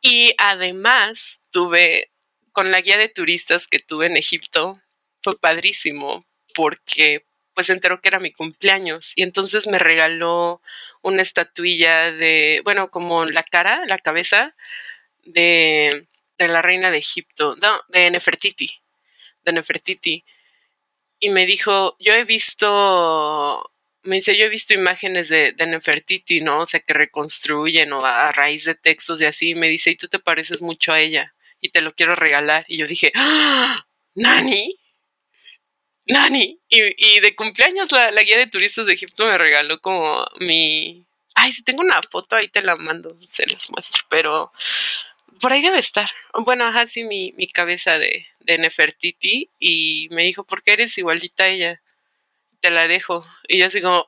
Y además tuve, con la guía de turistas que tuve en Egipto, fue padrísimo porque pues enteró que era mi cumpleaños y entonces me regaló una estatuilla de, bueno, como la cara, la cabeza de de la reina de Egipto, no, de Nefertiti, de Nefertiti. Y me dijo, yo he visto, me dice, yo he visto imágenes de, Nefertiti, ¿no? O sea, que reconstruyen o a, raíz de textos y así. Me dice, y tú te pareces mucho a ella y te lo quiero regalar. Y yo dije, ¡Ah! ¿Nani? ¿Nani? Y, y de cumpleaños la, la, guía de turistas de Egipto me regaló como mi... Ay, si tengo una foto ahí te la mando, se las muestro, pero por ahí debe estar. Bueno, ajá, sí, mi, mi cabeza de, de Nefertiti y me dijo, ¿por qué eres igualita a ella? Te la dejo. Y yo así como,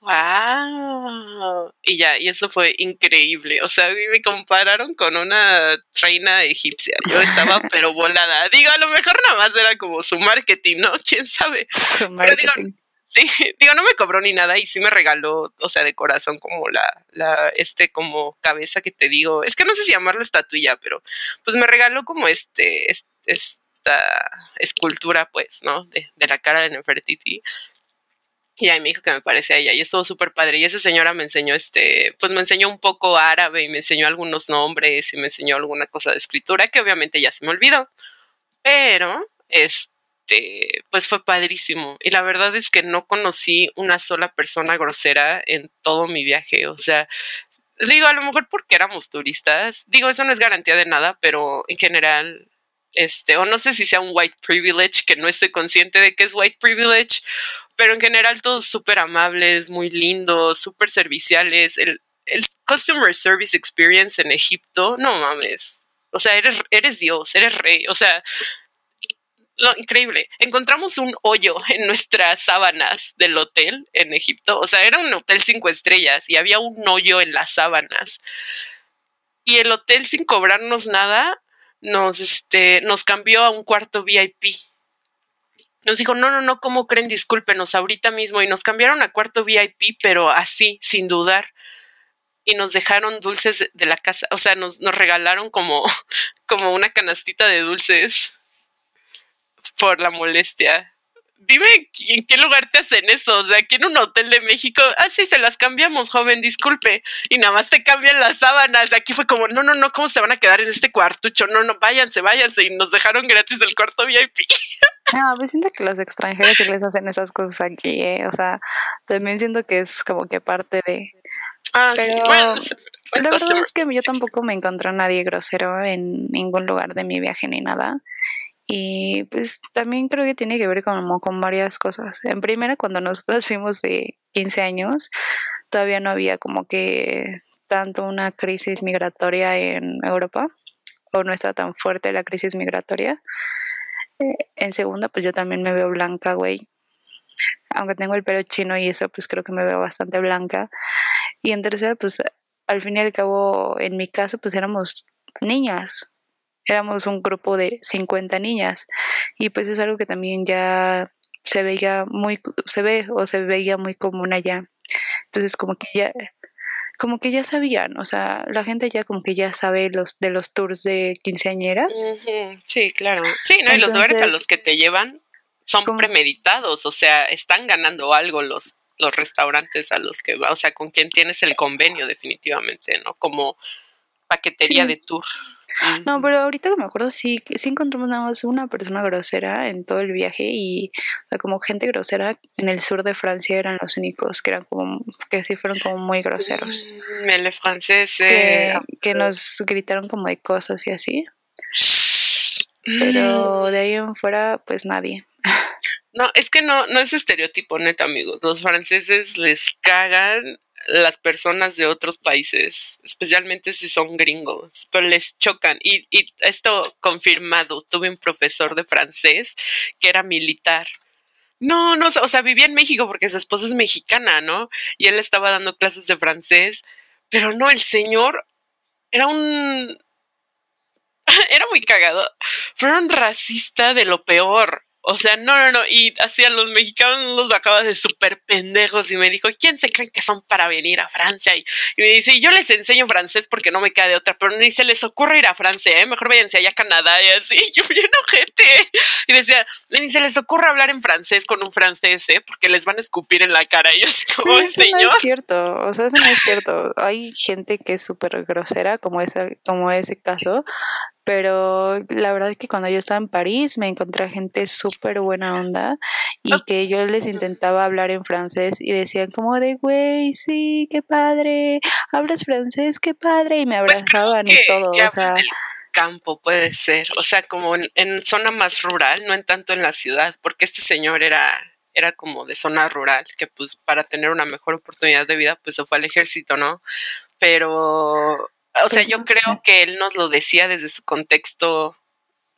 ¡wow! Y ya, y eso fue increíble. O sea, me compararon con una reina egipcia. Yo estaba pero volada. Digo, a lo mejor nada más era como su marketing, ¿no? ¿Quién sabe? Su marketing. Sí, digo, no me cobró ni nada y sí me regaló, o sea, de corazón como la, la, este, como cabeza que te digo, es que no sé si llamarlo estatuilla, pero pues me regaló como este, esta escultura, pues, ¿no? De, la cara de Nefertiti. Y ahí me dijo que me parecía ella y estuvo súper padre. Y esa señora me enseñó, este, pues me enseñó un poco árabe y me enseñó algunos nombres y me enseñó alguna cosa de escritura que obviamente ya se me olvidó. Pero, este, pues fue padrísimo. Y la verdad es que no conocí una sola persona grosera en todo mi viaje. O sea, Digo, a lo mejor porque éramos turistas. Digo, eso no es garantía de nada, pero en general, este, o no sé si sea un white privilege, que no estoy consciente de que es white privilege, pero en general todos súper amables, muy lindos, súper serviciales. El, el customer service experience en Egipto, no mames. O sea, eres, eres Dios, eres rey. O sea, lo increíble. Encontramos un hoyo en nuestras sábanas del hotel en Egipto. O sea, era un hotel cinco estrellas y había un hoyo en las sábanas. Y el hotel, sin cobrarnos nada, nos, este, nos cambió a un cuarto VIP. Nos dijo, no, no, no, ¿cómo creen? Discúlpenos ahorita mismo. Y nos cambiaron a cuarto VIP, pero así, sin dudar. Y nos dejaron dulces de la casa. O sea, nos, nos regalaron como, como una canastita de dulces por la molestia. Dime en qué lugar te hacen eso, o sea, aquí en un hotel de México, ah, sí, se las cambiamos, joven, disculpe, y nada más te cambian las sábanas. Aquí fue como, no, no, no, ¿cómo se van a quedar en este cuartucho? No, no, váyanse, váyanse, y nos dejaron gratis el cuarto VIP. No, pues siento que los extranjeros sí les hacen esas cosas aquí, ¿eh? o sea, también siento que es como que parte de... Ah, sí, bueno, la verdad es que yo tampoco me encontré a nadie grosero en ningún lugar de mi viaje ni nada. Y pues también creo que tiene que ver como con varias cosas. En primera, cuando nosotros fuimos de 15 años, todavía no había como que tanto una crisis migratoria en Europa, o no está tan fuerte la crisis migratoria. Eh, en segunda, pues yo también me veo blanca, güey. Aunque tengo el pelo chino y eso, pues creo que me veo bastante blanca. Y en tercera, pues al fin y al cabo, en mi caso, pues éramos niñas éramos un grupo de 50 niñas y pues es algo que también ya se veía muy, se ve o se veía muy común allá. Entonces como que ya, como que ya sabían, o sea, la gente ya como que ya sabe los de los tours de quinceañeras. Sí, claro. Sí, ¿no? y los lugares a los que te llevan son premeditados, o sea, están ganando algo los los restaurantes a los que va, o sea, con quien tienes el convenio definitivamente, ¿no? Como paquetería de tour. No, pero ahorita que me acuerdo, sí, sí encontramos nada más una persona grosera en todo el viaje y como gente grosera en el sur de Francia eran los únicos que eran como, que sí fueron como muy groseros. Mm, francés. Que, que nos gritaron como de cosas y así. Pero de ahí en fuera, pues nadie. No, es que no, no es estereotipo, neta, amigos. Los franceses les cagan las personas de otros países, especialmente si son gringos, pero les chocan. Y, y esto confirmado, tuve un profesor de francés que era militar. No, no, o sea, vivía en México porque su esposa es mexicana, ¿no? Y él estaba dando clases de francés, pero no, el señor era un... era muy cagado, pero era un racista de lo peor. O sea, no, no, no. Y así a los mexicanos los bajaba de súper pendejos y me dijo, ¿quién se creen que son para venir a Francia? Y, me dice, y yo les enseño francés porque no me queda de otra, pero ni se les ocurre ir a Francia, ¿eh? Mejor váyanse allá a Canadá y así. Y yo bien ojete. Y decía, ni se les ocurre hablar en francés con un francés, ¿eh? Porque les van a escupir en la cara. Y yo así como, eso señor. No es cierto, o sea, eso no es cierto. Hay gente que es súper grosera, como, esa, como ese caso, pero la verdad es que cuando yo estaba en París me encontré gente súper buena onda y que yo les intentaba hablar en francés y decían como de, güey, sí, qué padre, hablas francés, qué padre, y me pues abrazaban y todo, o sea... campo puede ser, o sea, como en, en, zona más rural, no en tanto en la ciudad, porque este señor era era como de zona rural, que pues para tener una mejor oportunidad de vida, pues se fue al ejército, ¿no? Pero o sea, yo creo que él nos lo decía desde su contexto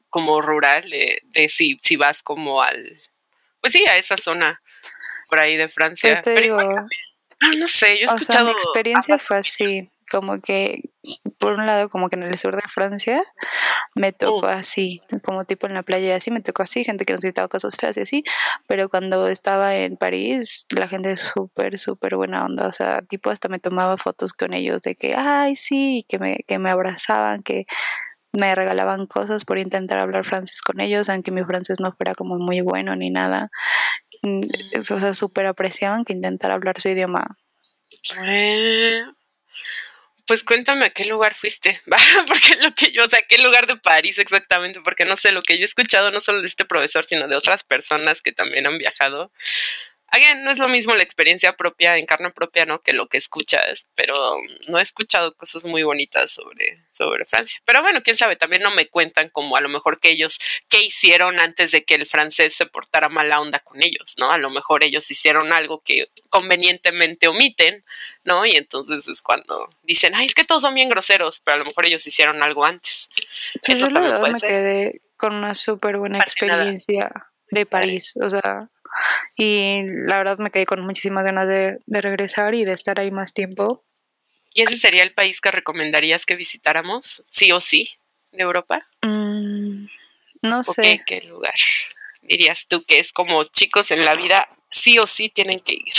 como rural, de, si, si vas como al, pues sí, a esa zona por ahí de Francia. Pues digo, ah, no sé, yo he escuchado. mi experiencia fue así como que por un lado como que en el sur de Francia me tocó mm. así, como tipo en la playa y así, me tocó así, gente que nos gritaba cosas feas y así, pero cuando estaba en París la gente es súper, súper buena onda, o sea, tipo hasta me tomaba fotos con ellos de que, ay, sí, que me, que me abrazaban, que me regalaban cosas por intentar hablar francés con ellos, aunque mi francés no fuera como muy bueno ni nada. Mm, o sea, súper apreciaban que intentara hablar su idioma. Eh, pues cuéntame a qué lugar fuiste, porque lo que yo, o sea, qué lugar de París exactamente, porque no sé, lo que yo he escuchado no solo de este profesor, sino de otras personas que también han viajado, again, no es lo mismo la experiencia propia en carne propia, ¿no? Que lo que escuchas, pero no he escuchado cosas muy bonitas sobre, sobre Francia. Pero bueno, quién sabe, también no me cuentan como a lo mejor que ellos, qué hicieron antes de que el francés se portara mala onda con ellos, ¿no? A lo mejor ellos hicieron algo que convenientemente omiten, ¿no? Y entonces es cuando dicen, ay, es que todos son bien groseros, pero a lo mejor ellos hicieron algo antes. Pues yo la verdad me quedé con una súper buena experiencia de París, o sea, y la verdad me quedé con muchísimas ganas de, regresar y de estar ahí más tiempo. ¿Y ese sería el país que recomendarías que visitáramos, sí o sí, de Europa? Mm, no sé. Qué, ¿Qué lugar dirías tú que es como chicos en la vida, sí o sí tienen que ir?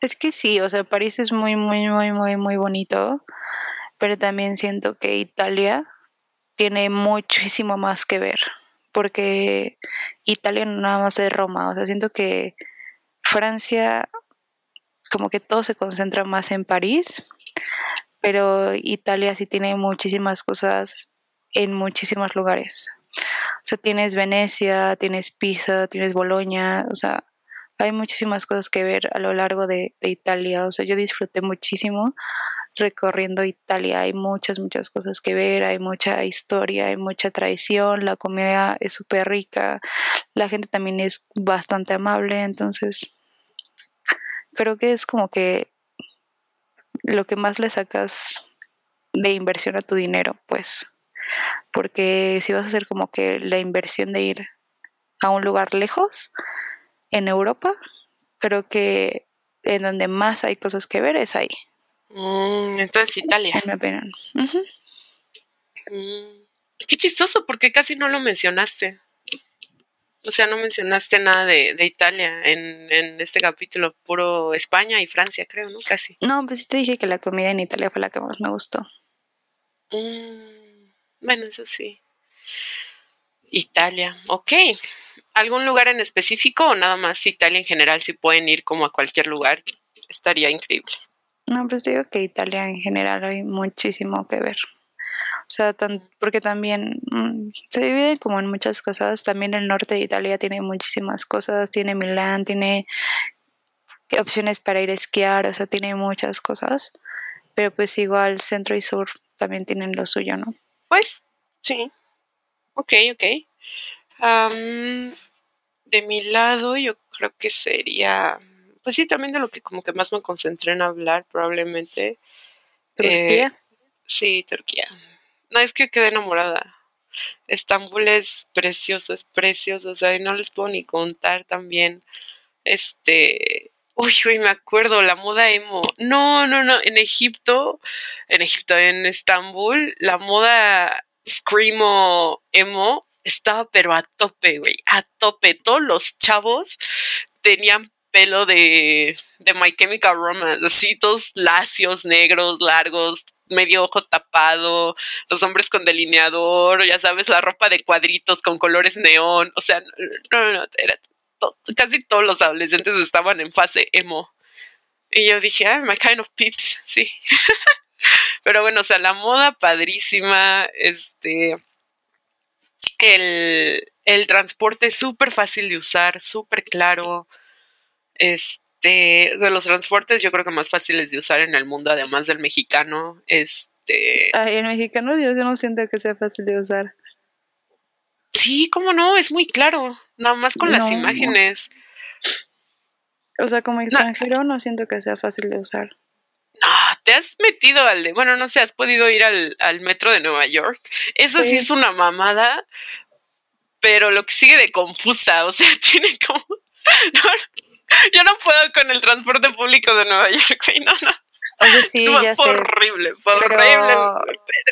Es que sí, o sea, París es muy, muy, muy, muy, muy bonito, pero también siento que Italia tiene muchísimo más que ver porque Italia no nada más es Roma, o sea, siento que Francia como que todo se concentra más en París, pero Italia sí tiene muchísimas cosas en muchísimos lugares. O sea, tienes Venecia, tienes Pisa, tienes Bolonia, o sea, hay muchísimas cosas que ver a lo largo de, de Italia. O sea, yo disfruté muchísimo recorriendo Italia. Hay muchas, muchas cosas que ver, hay mucha historia, hay mucha tradición, la comida es súper rica, la gente también es bastante amable, entonces creo que es como que lo que más le sacas de inversión a tu dinero, pues, porque si vas a hacer como que la inversión de ir a un lugar lejos en Europa, creo que en donde más hay cosas que ver es ahí. Mm, entonces Italia. En mm, qué chistoso, porque casi no lo mencionaste. O sea, no mencionaste nada de, Italia en, en, este capítulo, puro España y Francia, creo, ¿no? Casi. No, pues sí te dije que la comida en Italia fue la que más me gustó. Mm, bueno, eso sí. Italia, ok. ¿Algún lugar en específico o nada más Italia en general? Si pueden ir como a cualquier lugar, estaría increíble. No, pues digo que Italia en general hay muchísimo que ver. O sea, porque también mm, se divide como en muchas cosas. También el norte de Italia tiene muchísimas cosas. Tiene Milán, tiene opciones para ir a esquiar, o sea, tiene muchas cosas. Pero pues igual centro y sur también tienen lo suyo, ¿no? Pues sí. Ok, ok. de mi lado, yo creo que sería pues sí, también de lo que como que más me concentré en hablar, probablemente. ¿Turquía? Eh, sí, Turquía. No, es que quedé enamorada. Estambul es precioso, es precioso, o sea, y no les puedo ni contar también. Este, uy, uy, me acuerdo, la moda emo. No, no, no, en Egipto, en Egipto, en Estambul, la moda screamo emo estaba pero a tope, güey, a tope. Todos los chavos tenían pelo de, de My Chemical Romance, así todos lacios, negros, largos, medio ojo tapado, los hombres con delineador, ya sabes, la ropa de cuadritos con colores neón, o sea, no, no, no, era casi todos los adolescentes estaban en fase emo. Y yo dije, ah, my kind of peeps, sí. Pero bueno, o sea, la moda padrísima, este, el, el transporte súper fácil de usar, súper claro, este, de los transportes, yo creo que más fáciles de usar en el mundo, además del mexicano. Este. Ay, el mexicano yo no siento que sea fácil de usar. Sí, cómo no, es muy claro. Nada más con las imágenes. O sea, como extranjero no. siento que sea fácil de usar. No, te has metido al de, bueno, no sé, has podido ir al, al metro de Nueva York. Eso sí. es una mamada, pero lo que sigue de confusa, o sea, tiene como... Yo no puedo con el transporte público de Nueva York, güey, no, no. O sea, sí, ya fue horrible, fue horrible.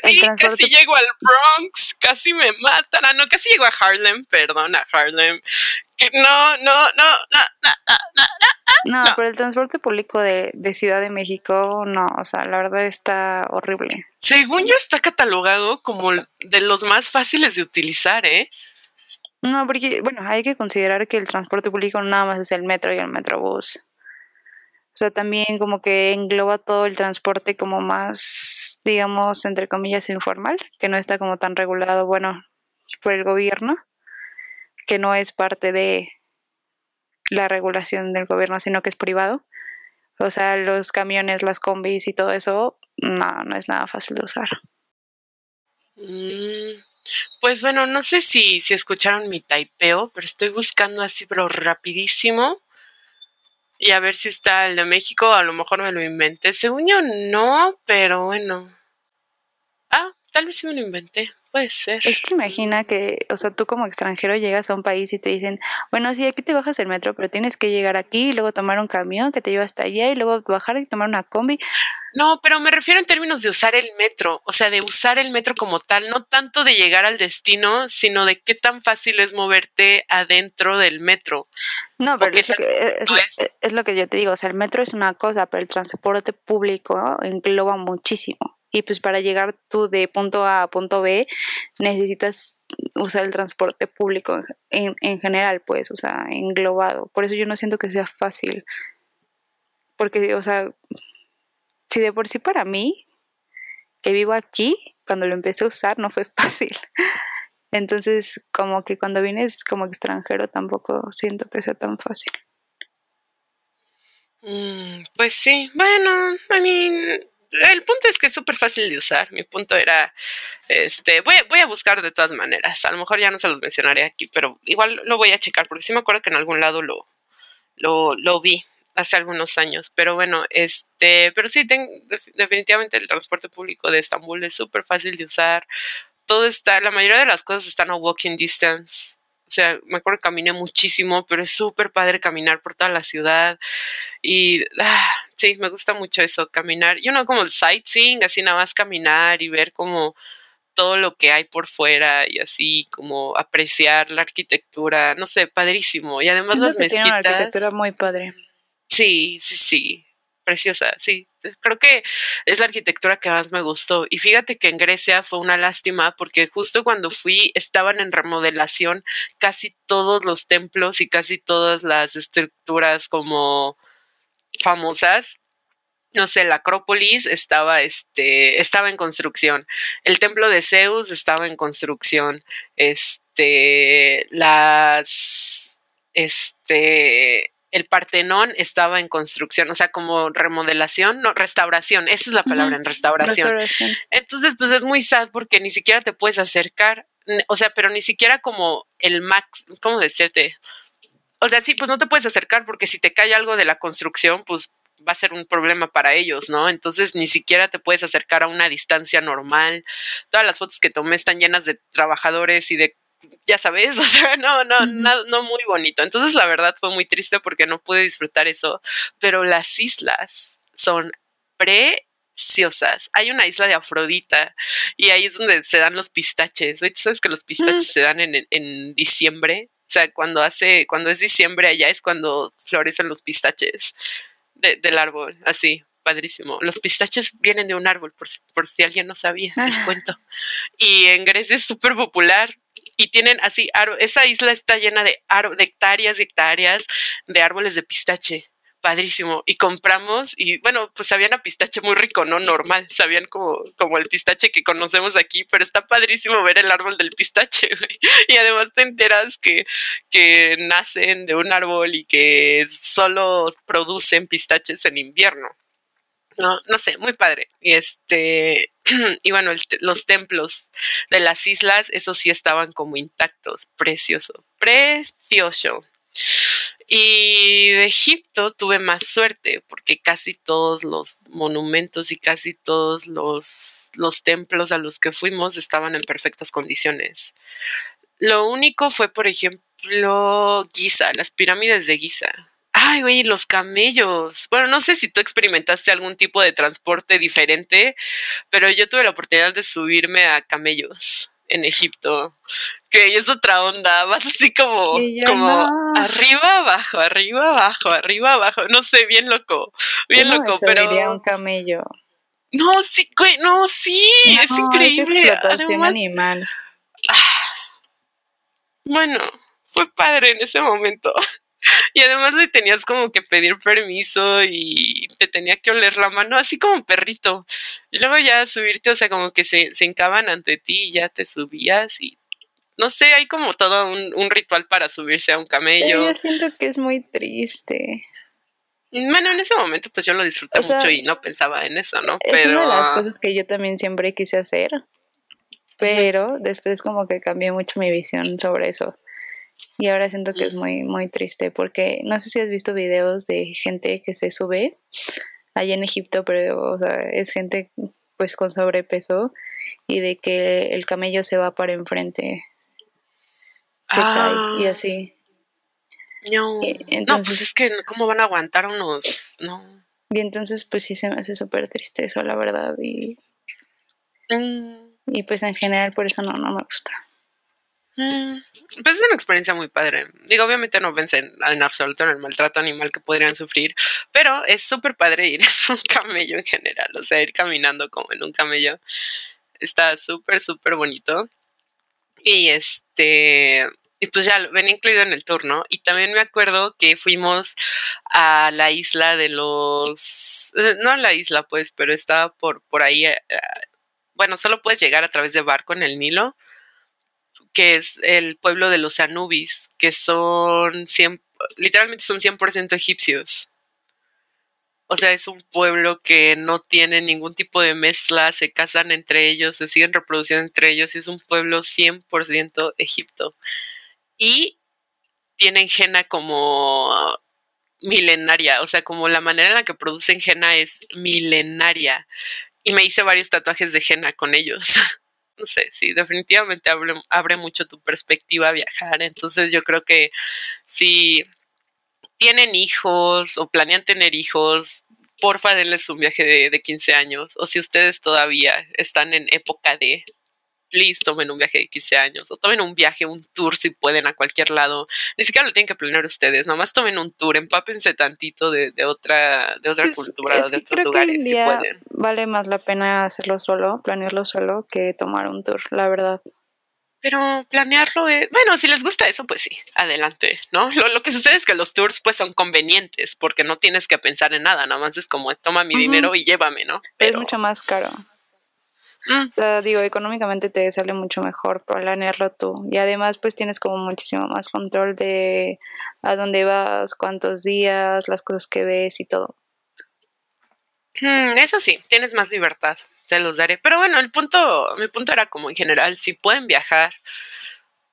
Perdí, casi llego al Bronx, casi me matan. Ah, no, casi llego a Harlem, perdón, a Harlem. Que no, no, no, no, no, no, no, no. pero el transporte público de, de Ciudad de México, no, o sea, la verdad está horrible. Según yo está catalogado como de los más fáciles de utilizar, ¿eh? No, porque, bueno, hay que considerar que el transporte público nada más es el metro y el metrobús. O sea, también como que engloba todo el transporte como más, digamos, entre comillas, informal, que no está como tan regulado, bueno, por el gobierno, que no es parte de la regulación del gobierno, sino que es privado. O sea, los camiones, las combis y todo eso, no, no es nada fácil de usar. Mm, pues bueno, no sé si, si escucharon mi taipeo, pero estoy buscando así, pero rapidísimo. Y a ver si está el de México, a lo mejor me lo inventé. Según yo no, pero bueno. Ah, tal vez sí me lo inventé. Puede ser. Es que imagina que, o sea, tú como extranjero llegas a un país y te dicen, bueno, sí, aquí te bajas el metro, pero tienes que llegar aquí y luego tomar un camión que te lleva hasta allá y luego bajar y tomar una combi. No, pero me refiero en términos de usar el metro, o sea, de usar el metro como tal, no tanto de llegar al destino, sino de qué tan fácil es moverte adentro del metro. No, pero es, es lo que yo te digo, o sea, el metro es una cosa, pero el transporte público engloba muchísimo y pues para llegar tú de punto A a punto B necesitas usar el transporte público en, en general, pues, o sea, englobado. Por eso yo no siento que sea fácil. Porque, o sea, si de por sí para mí, que vivo aquí, cuando lo empecé a usar no fue fácil. Entonces, como que cuando vienes como extranjero tampoco siento que sea tan fácil. Mm, pues sí, bueno, I mean, el punto es que es súper fácil de usar. Mi punto era, este, voy, voy a buscar de todas maneras. A lo mejor ya no se los mencionaré aquí, pero igual lo voy a checar porque sí me acuerdo que en algún lado lo, lo, lo vi hace algunos años. Pero bueno, este, pero sí, definitivamente el transporte público de Estambul es súper fácil de usar. Todo está, la mayoría de las cosas están a walking distance. O sea, me acuerdo que caminé muchísimo, pero es súper padre caminar por toda la ciudad. Y ah, sí, me gusta mucho eso, caminar. Y uno como el sightseeing, así nada más caminar y ver como todo lo que hay por fuera y así como apreciar la arquitectura, no sé, padrísimo. Y además las mezquitas. Tiene una arquitectura muy padre. Sí, sí, sí preciosa, sí. Creo que es la arquitectura que más me gustó. Y fíjate que en Grecia fue una lástima porque justo cuando fui estaban en remodelación casi todos los templos y casi todas las estructuras como famosas. No sé, la Acrópolis estaba, este, estaba en construcción. El templo de Zeus estaba en construcción. Este, las, este, el Partenón estaba en construcción, o sea, como remodelación, no, restauración, esa es la palabra, en restauración. Entonces, pues es muy sad porque ni siquiera te puedes acercar, o sea, pero ni siquiera como el max, ¿cómo decirte? O sea, sí, pues no te puedes acercar porque si te cae algo de la construcción, pues va a ser un problema para ellos, ¿no? Entonces ni siquiera te puedes acercar a una distancia normal. Todas las fotos que tomé están llenas de trabajadores y de ya sabes, o sea, no, no, no, no muy bonito. Entonces la verdad fue muy triste porque no pude disfrutar eso, pero las islas son preciosas. Hay una isla de Afrodita y ahí es donde se dan los pistaches. ¿Tú sabes que los pistaches mm. se dan en, en diciembre? O sea, cuando hace, cuando es diciembre allá es cuando florecen los pistaches del árbol, así, padrísimo. Los pistaches vienen de un árbol, por, por si alguien no sabía, les ah. cuento. Y en Grecia es súper popular y tienen así, esa isla está llena de, hectáreas y hectáreas de árboles de pistache. Padrísimo. Y compramos, y bueno, pues sabían a pistache muy rico, ¿no? Normal. Sabían como, como el pistache que conocemos aquí, pero está padrísimo ver el árbol del pistache, Y además te enteras que, que nacen de un árbol y que solo producen pistaches en invierno. No, no sé, muy padre. Y este, y bueno, los templos de las islas, esos sí estaban como intactos. Precioso, precioso. Y de Egipto tuve más suerte porque casi todos los monumentos y casi todos los, los templos a los que fuimos estaban en perfectas condiciones. Lo único fue, por ejemplo, Giza, las pirámides de Giza Ay, güey, los camellos. Bueno, no sé si tú experimentaste algún tipo de transporte diferente, pero yo tuve la oportunidad de subirme a camellos en Egipto, que es otra onda, vas así como, como arriba, abajo, arriba, abajo, arriba, abajo, no sé, bien loco, bien loco, pero... un camello. No, sí, güey, no, sí, es increíble. Es explotación animal. Ah, bueno, fue padre en ese momento. Y además le tenías como que pedir permiso y te tenía que oler la mano, así como perrito. Y luego ya subirte, o sea, como que se, se hincaban ante ti y ya te subías y No sé, hay como todo un, ritual para subirse a un camello. yo siento que es muy triste. Bueno, en ese momento pues yo lo disfruté mucho y no pensaba en eso, ¿no? Es una de las cosas que yo también siempre quise hacer, pero después como que cambié mucho mi visión sobre eso. Y ahora siento que es muy, muy triste porque no sé si has visto videos de gente que se sube allá en Egipto, pero o sea, es gente pues con sobrepeso y de que el camello se va para enfrente, se cae y ah. así. No, no, pues es que cómo van a aguantar unos, no. Y entonces pues sí se me hace súper triste eso, la verdad, y, mm. y pues en general por eso no, no me gusta. Mm. Pues es una experiencia muy padre. Digo, obviamente no pensé en, absoluto en el maltrato animal que podrían sufrir, pero es súper padre ir en un camello en general, o sea, ir caminando como en un camello. Está súper, súper bonito. Y este, y pues ya ven incluido en el tour, ¿no? Y también me acuerdo que fuimos a la isla de los, eh, no a la isla pues, pero estaba por, por ahí, eh, bueno, solo puedes llegar a través de barco en el Nilo, que es el pueblo de los Anubis, que son 100, literalmente son 100% egipcios. O sea, es un pueblo que no tiene ningún tipo de mezcla, se casan entre ellos, se siguen reproduciendo entre ellos, y es un pueblo 100% egipto y tienen henna como milenaria, o sea, como la manera en la que producen henna es milenaria. Y me hice varios tatuajes de henna con ellos. no sé, sí, definitivamente abre, abre mucho tu perspectiva a viajar. Entonces yo creo que si tienen hijos o planean tener hijos, porfa denles un viaje de, de 15 años. O si ustedes todavía están en época de please tomen un viaje de 15 años o tomen un viaje, un tour si pueden a cualquier lado. Ni siquiera lo tienen que planear ustedes, nomás tomen un tour, empápense tantito de, otra, de otra pues, cultura, de otros lugares si pueden. Vale más la pena hacerlo solo, planearlo solo, que tomar un tour, la verdad. Pero planearlo es, bueno, si les gusta eso, pues sí, adelante, ¿no? Lo, que sucede es que los tours pues son convenientes porque no tienes que pensar en nada, nada más es como toma mi dinero y llévame, ¿no? Pero, es mucho más caro. Mm. O sea, digo, económicamente te sale mucho mejor planearlo tú. Y además, pues tienes como muchísimo más control de a dónde vas, cuántos días, las cosas que ves y todo. Mm, eso sí, tienes más libertad, se los daré. Pero bueno, el punto, mi punto era como en general, si pueden viajar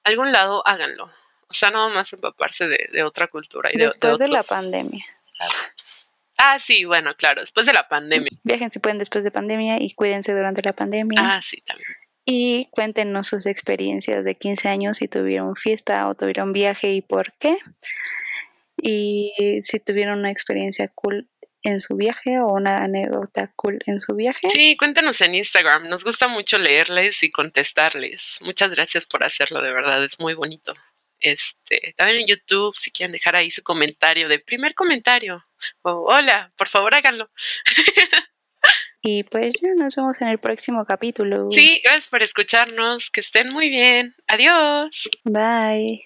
a algún lado, háganlo. O sea, no más empaparse de, otra cultura. Y Después de la pandemia. Ah, sí, bueno, claro, después de la pandemia. Viajen si pueden después de pandemia y cuídense durante la pandemia. Ah, sí, también. Y cuéntenos sus experiencias de 15 años, si tuvieron fiesta o tuvieron viaje y por qué. Y si tuvieron una experiencia cool en su viaje o una anécdota cool en su viaje. Sí, cuéntanos en Instagram. Nos gusta mucho leerles y contestarles. Muchas gracias por hacerlo, de verdad, es muy bonito. Este, también en YouTube, si quieren dejar ahí su comentario de primer comentario. O hola, por favor háganlo. y pues ya nos vemos en el próximo capítulo. Sí, gracias por escucharnos. Que estén muy bien. Adiós. Bye.